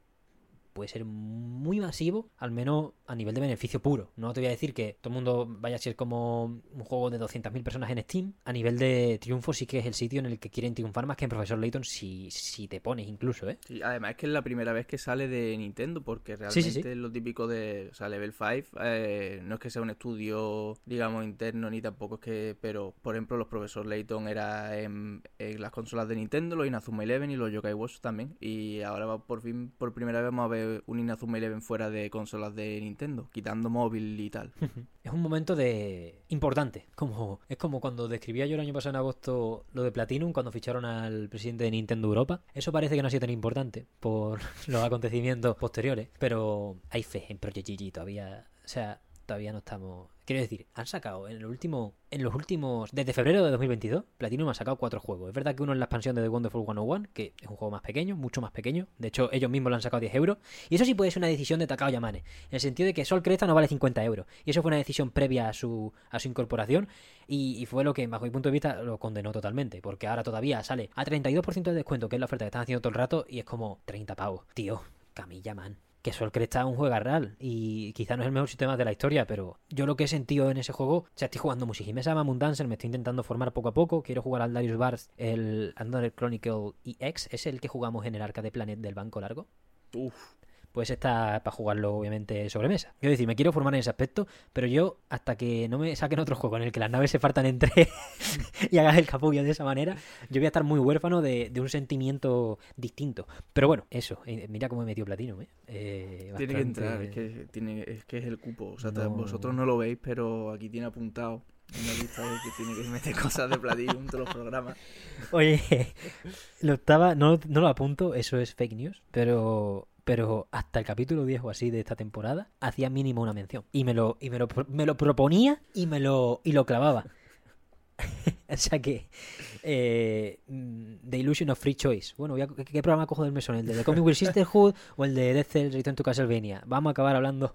puede ser muy masivo, al menos a nivel de beneficio puro. No te voy a decir que todo el mundo vaya a ser como un juego de 200.000 personas en Steam. A nivel de triunfo sí que es el sitio en el que quieren triunfar más que en Profesor Layton si, si te pones incluso, ¿eh? Sí, además es que es la primera vez que sale de Nintendo, porque realmente sí, sí. es lo típico de, o sea, Level 5, eh, no es que sea un estudio, digamos, interno, ni tampoco es que, pero, por ejemplo, los Profesor Layton era en, en las consolas de Nintendo, los Inazuma Eleven y los Yokai Watch también, y ahora va por fin, por primera vez vamos a ver un Inazuma Eleven fuera de consolas de Nintendo, quitando móvil y tal. Es un momento de importante. Como, es como cuando describía yo el año pasado en agosto lo de Platinum, cuando ficharon al presidente de Nintendo Europa. Eso parece que no ha sido tan importante por los acontecimientos posteriores. Pero hay fe en Project GG todavía. O sea, todavía no estamos. Quiero decir, han sacado en el último. En los últimos. Desde febrero de 2022, Platinum ha sacado cuatro juegos. Es verdad que uno es la expansión de The Wonderful 101, que es un juego más pequeño, mucho más pequeño. De hecho, ellos mismos lo han sacado 10 euros. Y eso sí puede ser una decisión de Takao Yamane. En el sentido de que Sol Cresta no vale 50 euros. Y eso fue una decisión previa a su, a su incorporación. Y, y fue lo que, bajo mi punto de vista, lo condenó totalmente. Porque ahora todavía sale a 32% de descuento, que es la oferta que están haciendo todo el rato. Y es como 30 pavos. Tío, Camilla Man. Que Sol Cresta es un juego real y quizá no es el mejor sistema de la historia, pero yo lo que he sentido en ese juego, o sea, estoy jugando Mushihime Sama Dancer, me estoy intentando formar poco a poco, quiero jugar al Darius Bars, el Another Chronicle EX, es el que jugamos en el Arcade Planet del Banco Largo. Uf, Pues está para jugarlo, obviamente, sobre mesa. Quiero decir, me quiero formar en ese aspecto, pero yo, hasta que no me saquen otro juego en el que las naves se partan entre y hagas el capullo de esa manera, yo voy a estar muy huérfano de, de un sentimiento distinto. Pero bueno, eso, eh, mira cómo he metido platino, ¿eh? Eh, tiene que entrar, es que, tiene, es que es el cupo. O sea, No. vosotros no lo veis, pero aquí tiene apuntado una lista de que tiene que meter cosas de platino en todos los programas. Oye, lo estaba, no, no lo apunto, eso es fake news, pero, pero hasta el capítulo 10 o así de esta temporada hacía mínimo una mención. Y me lo, y me lo, me lo proponía y me lo, y lo clavaba. o sea que, eh, The Illusion of Free Choice. Bueno, a- ¿qué, qué programa cojo del mesón? ¿El de The Comic Will Sisterhood o el de Death Cell Return to Castlevania? Vamos a acabar hablando.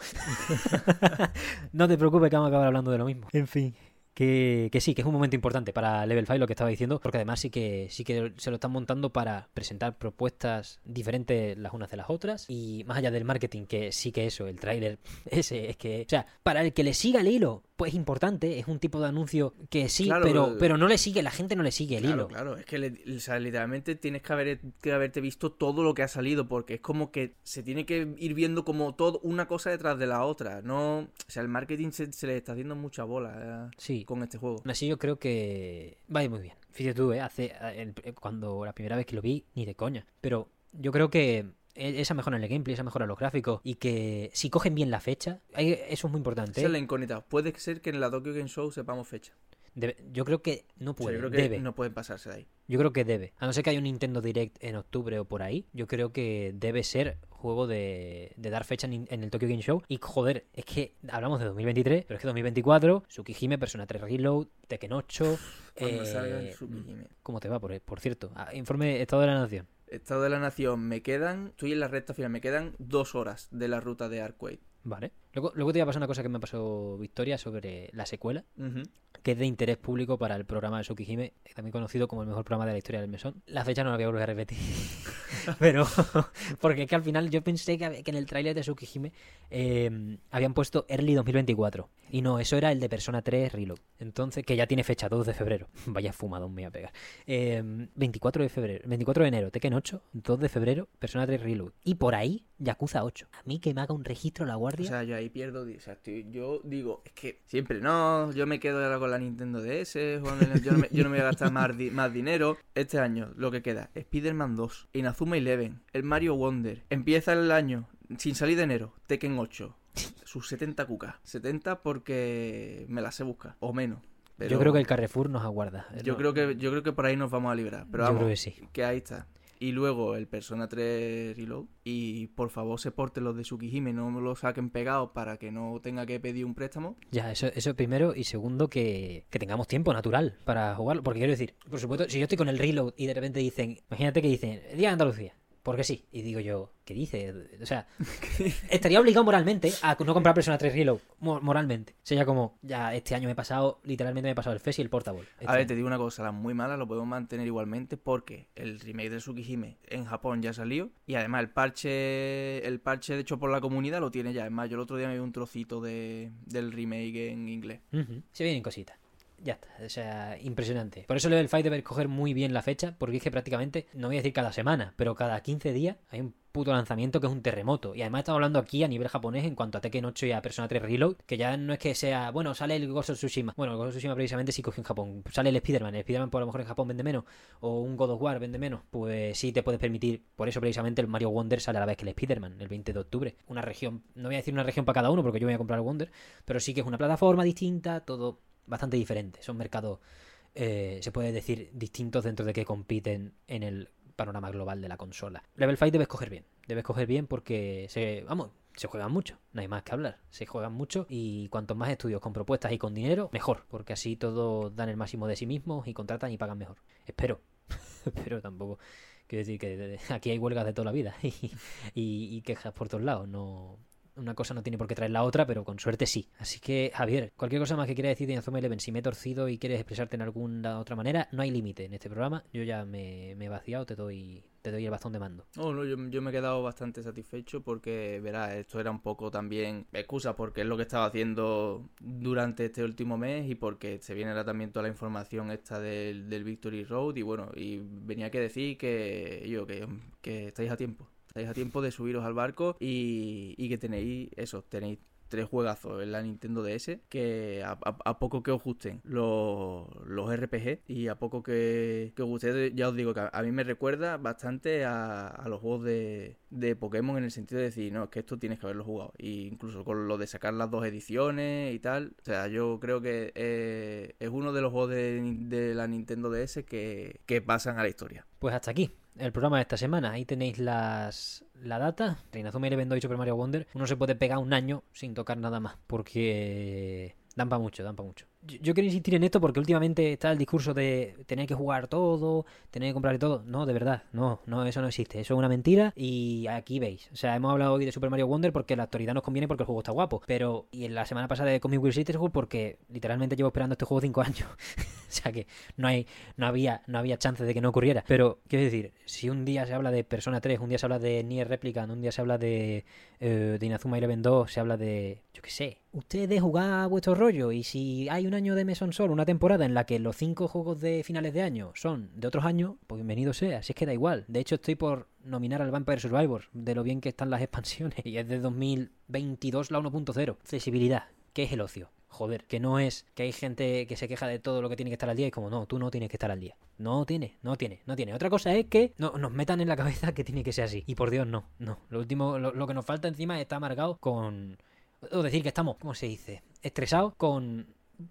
no te preocupes que vamos a acabar hablando de lo mismo. En fin. Que, que sí, que es un momento importante para Level 5 lo que estaba diciendo, porque además sí que sí que se lo están montando para presentar propuestas diferentes las unas de las otras y más allá del marketing, que sí que eso, el tráiler ese es que, o sea, para el que le siga el hilo, pues es importante, es un tipo de anuncio que sí, Claro, pero pero no le sigue, la gente no le sigue el Claro, hilo. claro, es que le- o sea, literalmente tienes que, haber, que haberte visto todo lo que ha salido, porque es como que se tiene que ir viendo como todo una cosa detrás de la otra. No, o sea, el marketing se, se le está haciendo mucha bola eh, Sí. Con este juego. Aún así yo creo que va a ir muy bien. Fíjate tú, ¿eh? Hace, el- cuando la primera vez que lo vi, ni de coña. Pero yo creo que e- esa mejora en el gameplay, esa mejora en los gráficos y que si cogen bien la fecha, eso es muy importante. Esa es la incógnita. Puede ser que en la Tokyo Game Show sepamos fecha. Debe- yo creo que no O sea, puede, yo creo que debe. no pueden pasarse de ahí. Yo creo que debe. A no ser que haya un Nintendo Direct en octubre o por ahí, yo creo que debe ser juego de, de dar fecha en, en el Tokyo Game Show. Y joder, es que hablamos de 2023, pero es que 2024, Tsukihime, Persona 3 Reload, Tekken 8. Cuando eh, salga el Tsukihime. ¿Cómo te va, por, por cierto? Ah, informe Estado de la Nación. Estado de la Nación, me quedan, estoy en la recta final, me quedan dos horas de la ruta de Arcade. Vale. Luego, luego te iba a pasar una cosa que me pasó Victoria sobre la secuela, que es de interés público para el programa de Tsukihime, también conocido como el mejor programa de la historia del mesón. La fecha no la voy a volver a repetir. Pero, porque es que al final yo pensé que, que en el tráiler de Tsukihime eh, habían puesto Early 2024. Y no, eso era el de Persona 3 Reload. Entonces, que ya tiene fecha 2 de febrero. Vaya fumadón me voy a pegar. Eh, 24 de febrero, 24 de enero, Tekken 8, 2 de febrero, Persona 3 Reload. Y por ahí, Yakuza 8. A mí que me haga un registro la O guardia. sea, yo ahí pierdo. O sea, estoy- yo digo, es que siempre no, yo me quedo ahora con la Nintendo DS, yo, no me, yo no me voy a gastar más, di- más dinero. Este año, lo que queda, Spider-Man 2, Inazuma Eleven, el Mario Wonder. Empieza el año, sin salir de enero, Tekken 8. Sus 70 cucas. 70 porque me las sé buscar, o menos. Pero Yo creo que el Carrefour nos aguarda. yo No, creo que yo creo que por ahí nos vamos a librar. Pero Yo vamos, creo que sí. que ahí está. Y luego el Persona 3 Reload. Y por favor se porten los de Tsukihime, no me lo saquen pegados para que no tenga que pedir un préstamo. Ya, eso, eso primero. Y segundo, que, que tengamos tiempo natural para jugarlo. Porque quiero decir, por supuesto, si yo estoy con el reload y de repente dicen, imagínate que dicen, Día de Andalucía. Porque sí. Y digo yo, ¿qué dice? O sea, estaría obligado moralmente a no comprar Persona 3 Reload. mo- Moralmente. Sería como, ya este año me he pasado, literalmente me he pasado el FES y el Portable. Este A ver, año. te digo una cosa, las muy malas lo podemos mantener igualmente porque el remake de Tsukihime en Japón ya salió y además el parche el parche hecho por la comunidad lo tiene ya. Es más, yo el otro día me vi un trocito de, del remake en inglés. Se vienen cositas. Ya está, o sea, impresionante. Por eso Level 5 debe coger muy bien la fecha, porque es que prácticamente, no voy a decir cada semana, pero cada 15 días hay un puto lanzamiento que es un terremoto. Y además estamos hablando aquí a nivel japonés en cuanto a Tekken 8 y a Persona 3 Reload, que ya no es que sea, bueno, sale el Ghost of Tsushima. Bueno, el Ghost of Tsushima precisamente sí cogió en Japón. Sale el Spider-Man, el Spider-Man por lo mejor en Japón vende menos, o un God of War vende menos, pues sí te puedes permitir. Por eso precisamente el Mario Wonder sale a la vez que el Spider-Man, el 20 de octubre. Una región, no voy a decir una región para cada uno, porque yo voy a comprar el Wonder, pero sí que es una plataforma distinta, todo bastante diferente. Son mercados, eh, se puede decir, distintos dentro de que compiten en el panorama global de la consola. Level 5 debes coger bien. Debes coger bien porque se, vamos, se juegan mucho. No hay más que hablar. Se juegan mucho y cuantos más estudios con propuestas y con dinero, mejor. Porque así todos dan el máximo de sí mismos y contratan y pagan mejor. Espero. Espero tampoco. Quiero decir que aquí hay huelgas de toda la vida y, y- y quejas por todos lados. No, una cosa no tiene por qué traer la otra, pero con suerte sí. Así que, Javier, cualquier cosa más que quieras decir de Inazuma Eleven, si me he torcido y quieres expresarte en alguna otra manera, no hay límite en este programa. Yo ya me, me he vaciado, te doy, te doy el bastón de mando. No, no, yo, yo me he quedado bastante satisfecho porque, verás, esto era un poco también excusa porque es lo que estaba haciendo durante este último mes y porque se viene ahora también toda la información esta del, del Victory Road y bueno, y venía que decir que yo, que, que estáis a tiempo. Estáis a tiempo de subiros al barco y, y que tenéis eso, tenéis tres juegazos en la Nintendo DS que a, poco que os gusten los, los RPG y a poco que, que os guste, ya os digo que a, mí me recuerda bastante a, a los juegos de, de Pokémon en el sentido de decir, no, es que esto tienes que haberlo jugado. Y incluso con lo de sacar las dos ediciones y tal. O sea, yo creo que eh, es uno de los juegos de, de la Nintendo DS que, que pasan a la historia. Pues hasta aquí el programa de esta semana. Ahí tenéis las, la data. Reinazuma Eleven 2 y Super Mario Wonder. Uno se puede pegar un año sin tocar nada más. Porque dan mucho, dan para mucho. Yo, quiero insistir en esto porque últimamente está el discurso de tener que jugar todo, tener que comprar todo. No, de verdad, no, no, eso no existe. Eso es una mentira y aquí veis. O sea, hemos hablado hoy de Super Mario Wonder porque la actualidad nos conviene porque el juego está guapo. Pero, y en la semana pasada de Comic Will Sisterhood porque literalmente llevo esperando este juego 5 años. o sea que no hay, no había, no había chance de que no ocurriera. Pero, quiero decir, si un día se habla de Persona 3, un día se habla de Nier Replicant, un día se habla de, eh, de Inazuma Eleven 2, se habla de, yo qué sé, ustedes jugar vuestro rollo y si hay un año de Meson Sol, una temporada en la que los cinco juegos de finales de año son de otros años, pues bienvenido sea, si es que da igual. De hecho, estoy por nominar al Vampire Survivor, de lo bien que están las expansiones, y es de 2022 la 1.0. Accesibilidad, ¿qué es el ocio? Joder, que no es que hay gente que se queja de todo lo que tiene que estar al día y como no, tú no tienes que estar al día. No tiene, no tiene, no tiene. Otra cosa es que no, nos metan en la cabeza que tiene que ser así. Y por Dios, no, no. Lo último, lo, lo que nos falta encima es estar amargado con... O decir que estamos, ¿cómo se dice? Estresados con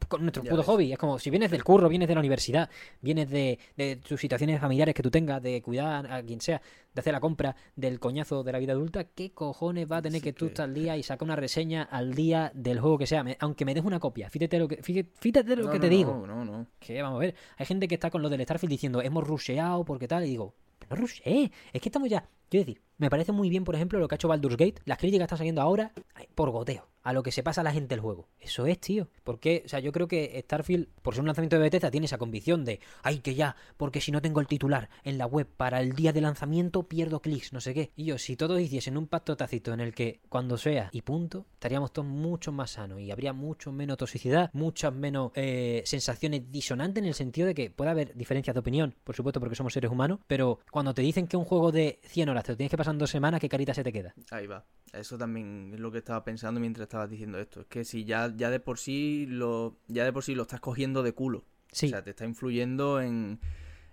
con nuestro Ya puto ves. hobby. Es como si vienes del curro, vienes de la universidad, vienes de, de tus situaciones familiares que tú tengas, de cuidar a quien sea, de hacer la compra, del coñazo de la vida adulta, ¿qué cojones va a tener Sí que tú estar al día y sacar una reseña al día del juego que sea? Me- aunque me des una copia, fíjate lo que, fíjate, fíjate lo No, que no, te no, digo. No, no, Que vamos a ver, hay gente que está con lo del Starfield diciendo, hemos rusheado porque tal, y digo, no rusheé, es que estamos ya. Quiero decir, me parece muy bien, por ejemplo, lo que ha hecho Baldur's Gate, las críticas están saliendo ahora por goteo, a lo que se pasa a la gente del juego. Eso es, tío. Porque, o sea, yo creo que Starfield, por ser un lanzamiento de Bethesda, tiene esa convicción de, ay, que ya, porque si no tengo el titular en la web para el día de lanzamiento, pierdo clics, no sé qué. Y yo, si todos hiciesen un pacto tácito en el que cuando sea y punto, estaríamos todos mucho más sanos y habría mucho menos toxicidad, muchas menos eh, sensaciones disonantes en el sentido de que puede haber diferencias de opinión, por supuesto, porque somos seres humanos, pero cuando te dicen que un juego de 100 horas te lo tienes que pasar dos semanas, ¿qué carita se te queda? Ahí va. Eso también es lo que estaba pensando mientras estabas diciendo esto. Es que si ya, ya de por sí lo. Ya de por sí lo estás cogiendo de culo. Sí, O sea, te está influyendo en,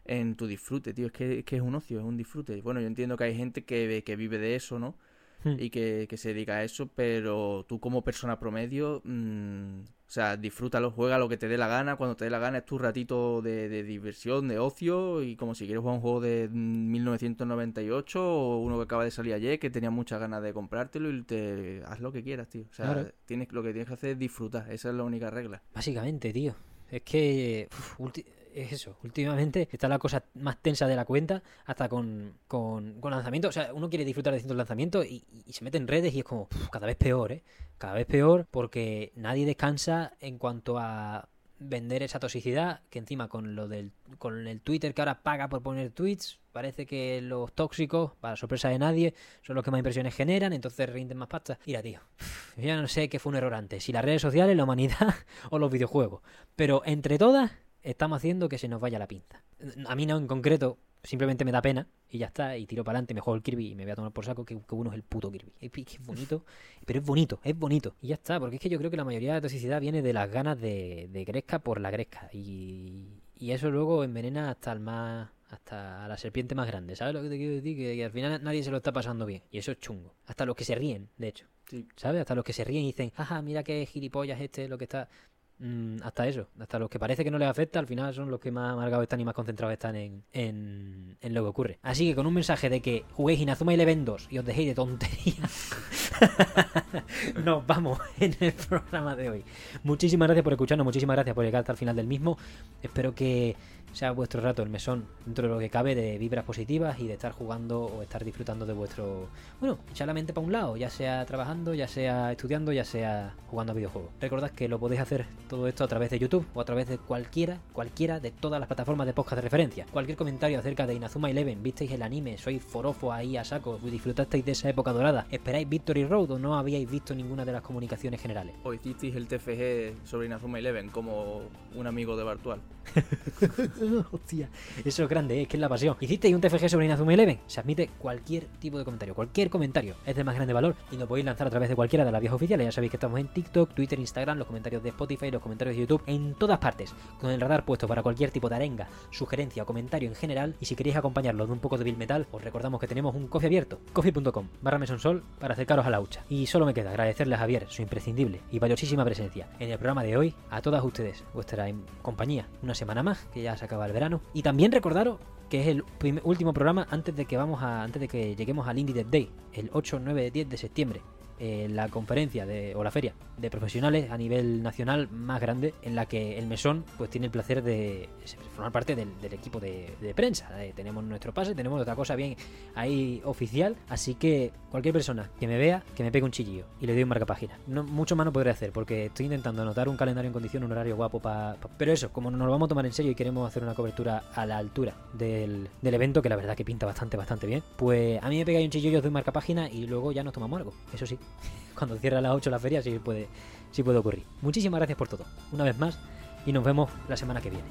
en tu disfrute, tío. Es que, es que es un ocio, es un disfrute. Bueno, yo entiendo que hay gente que, que vive de eso, ¿no? Hmm. Y que, que se dedica a eso, pero tú como persona promedio, mm, o sea, disfrútalo, juega lo que te dé la gana, cuando te dé la gana es tu ratito de, de diversión, de ocio, y como si quieres jugar un juego de mm, 1998 o uno que acaba de salir ayer, que tenía muchas ganas de comprártelo y te haz lo que quieras, tío. O sea, Claro. tienes, lo que tienes que hacer es disfrutar, esa es la única regla. Básicamente, tío. Es que uf, ulti- es eso. Últimamente está la cosa más tensa de la cuenta, hasta con, con, lanzamientos. O sea, uno quiere disfrutar de distintos lanzamientos y, se mete en redes y es como cada vez peor, ¿eh? Cada vez peor porque nadie descansa en cuanto a vender esa toxicidad que encima con lo del con el Twitter que ahora paga por poner tweets parece que los tóxicos para sorpresa de nadie son los que más impresiones generan entonces rinden más pasta mira tío ya no sé qué fue un error antes si las redes sociales la humanidad o los videojuegos pero entre todas estamos haciendo que se nos vaya la pinza. A mí no en concreto simplemente me da pena y ya está y tiro para adelante me juego el Kirby y me voy a tomar por saco que, que uno es el puto Kirby. Es, que es bonito pero es bonito es bonito. Y ya está porque es que yo creo que la mayoría de la toxicidad viene de las ganas de, de gresca por la gresca. Y, y eso luego envenena hasta el más hasta a la serpiente más grande. ¿sabes lo que te quiero decir? Que, que al final nadie se lo está pasando bien. Y eso es chungo. Hasta los que se ríen de hecho. Sí. ¿sabes? Hasta los que se ríen y dicen, jaja, mira qué gilipollas este, lo que está... Mm, hasta eso, hasta los que parece que no les afecta, al final son los que más amargados están y más concentrados están en, en, lo que ocurre. Así que con un mensaje de que juguéis Inazuma Eleven 2 y os dejéis de tonterías, nos vamos en el programa de hoy. Muchísimas gracias por escucharnos, muchísimas gracias por llegar hasta el final del mismo. Espero que sea vuestro rato el mesón dentro de lo que cabe de vibras positivas y de estar jugando o estar disfrutando de vuestro... Bueno, echar la mente para un lado, ya sea trabajando, ya sea estudiando, ya sea jugando a videojuegos. Recordad que lo podéis hacer todo esto a través de YouTube o a través de cualquiera, cualquiera de todas las plataformas de podcast de referencia. Cualquier comentario acerca de Inazuma Eleven, visteis el anime, sois forofo ahí a saco, disfrutasteis de esa época dorada, esperáis Victory Road o no habíais visto ninguna de las comunicaciones generales. O hicisteis el TFG sobre Inazuma Eleven como un amigo de Bartual. Hostia, eso es grande, ¿eh? que es la pasión. ¿Hicisteis un TFG sobre Inazuma Eleven? Se admite cualquier tipo de comentario, cualquier comentario es de más grande valor y lo podéis lanzar a través de cualquiera de las vías oficiales. Ya sabéis que estamos en TikTok, Twitter, Instagram, los comentarios de Spotify, los comentarios de YouTube, en todas partes, con el radar puesto para cualquier tipo de arenga, sugerencia o comentario en general. Y si queréis acompañarlo de un poco de Bill Metal, os recordamos que tenemos un coffee abierto, coffee.com barra mesonsol para acercaros a la hucha. Y solo me queda agradecerle a Javier su imprescindible y valiosísima presencia en el programa de hoy, a todas ustedes, vuestra em- compañía, una semana más, que ya se acaba el verano. Y también recordaros que es el último programa antes de que vamos a antes de que lleguemos al Indie Dev Day, el 8, 9, 10 de septiembre. Eh, la conferencia de, o la feria de profesionales a nivel nacional más grande en la que el mesón pues tiene el placer de formar parte del, equipo de, prensa. Eh, tenemos nuestro pase tenemos otra cosa bien ahí oficial así que cualquier persona que me vea que me pegue un chillillo y le doy un marca página no, mucho más no podré hacer porque estoy intentando anotar un calendario en condición un horario guapo para pero eso como nos lo vamos a tomar en serio y queremos hacer una cobertura a la altura del, del evento que la verdad que pinta bastante bastante bien pues a mí me pegáis un chillillo os doy marca página y luego ya nos tomamos algo eso sí cuando cierra a las 8 la feria sí puede, sí puede ocurrir. Muchísimas gracias por todo, una vez más, y nos vemos la semana que viene.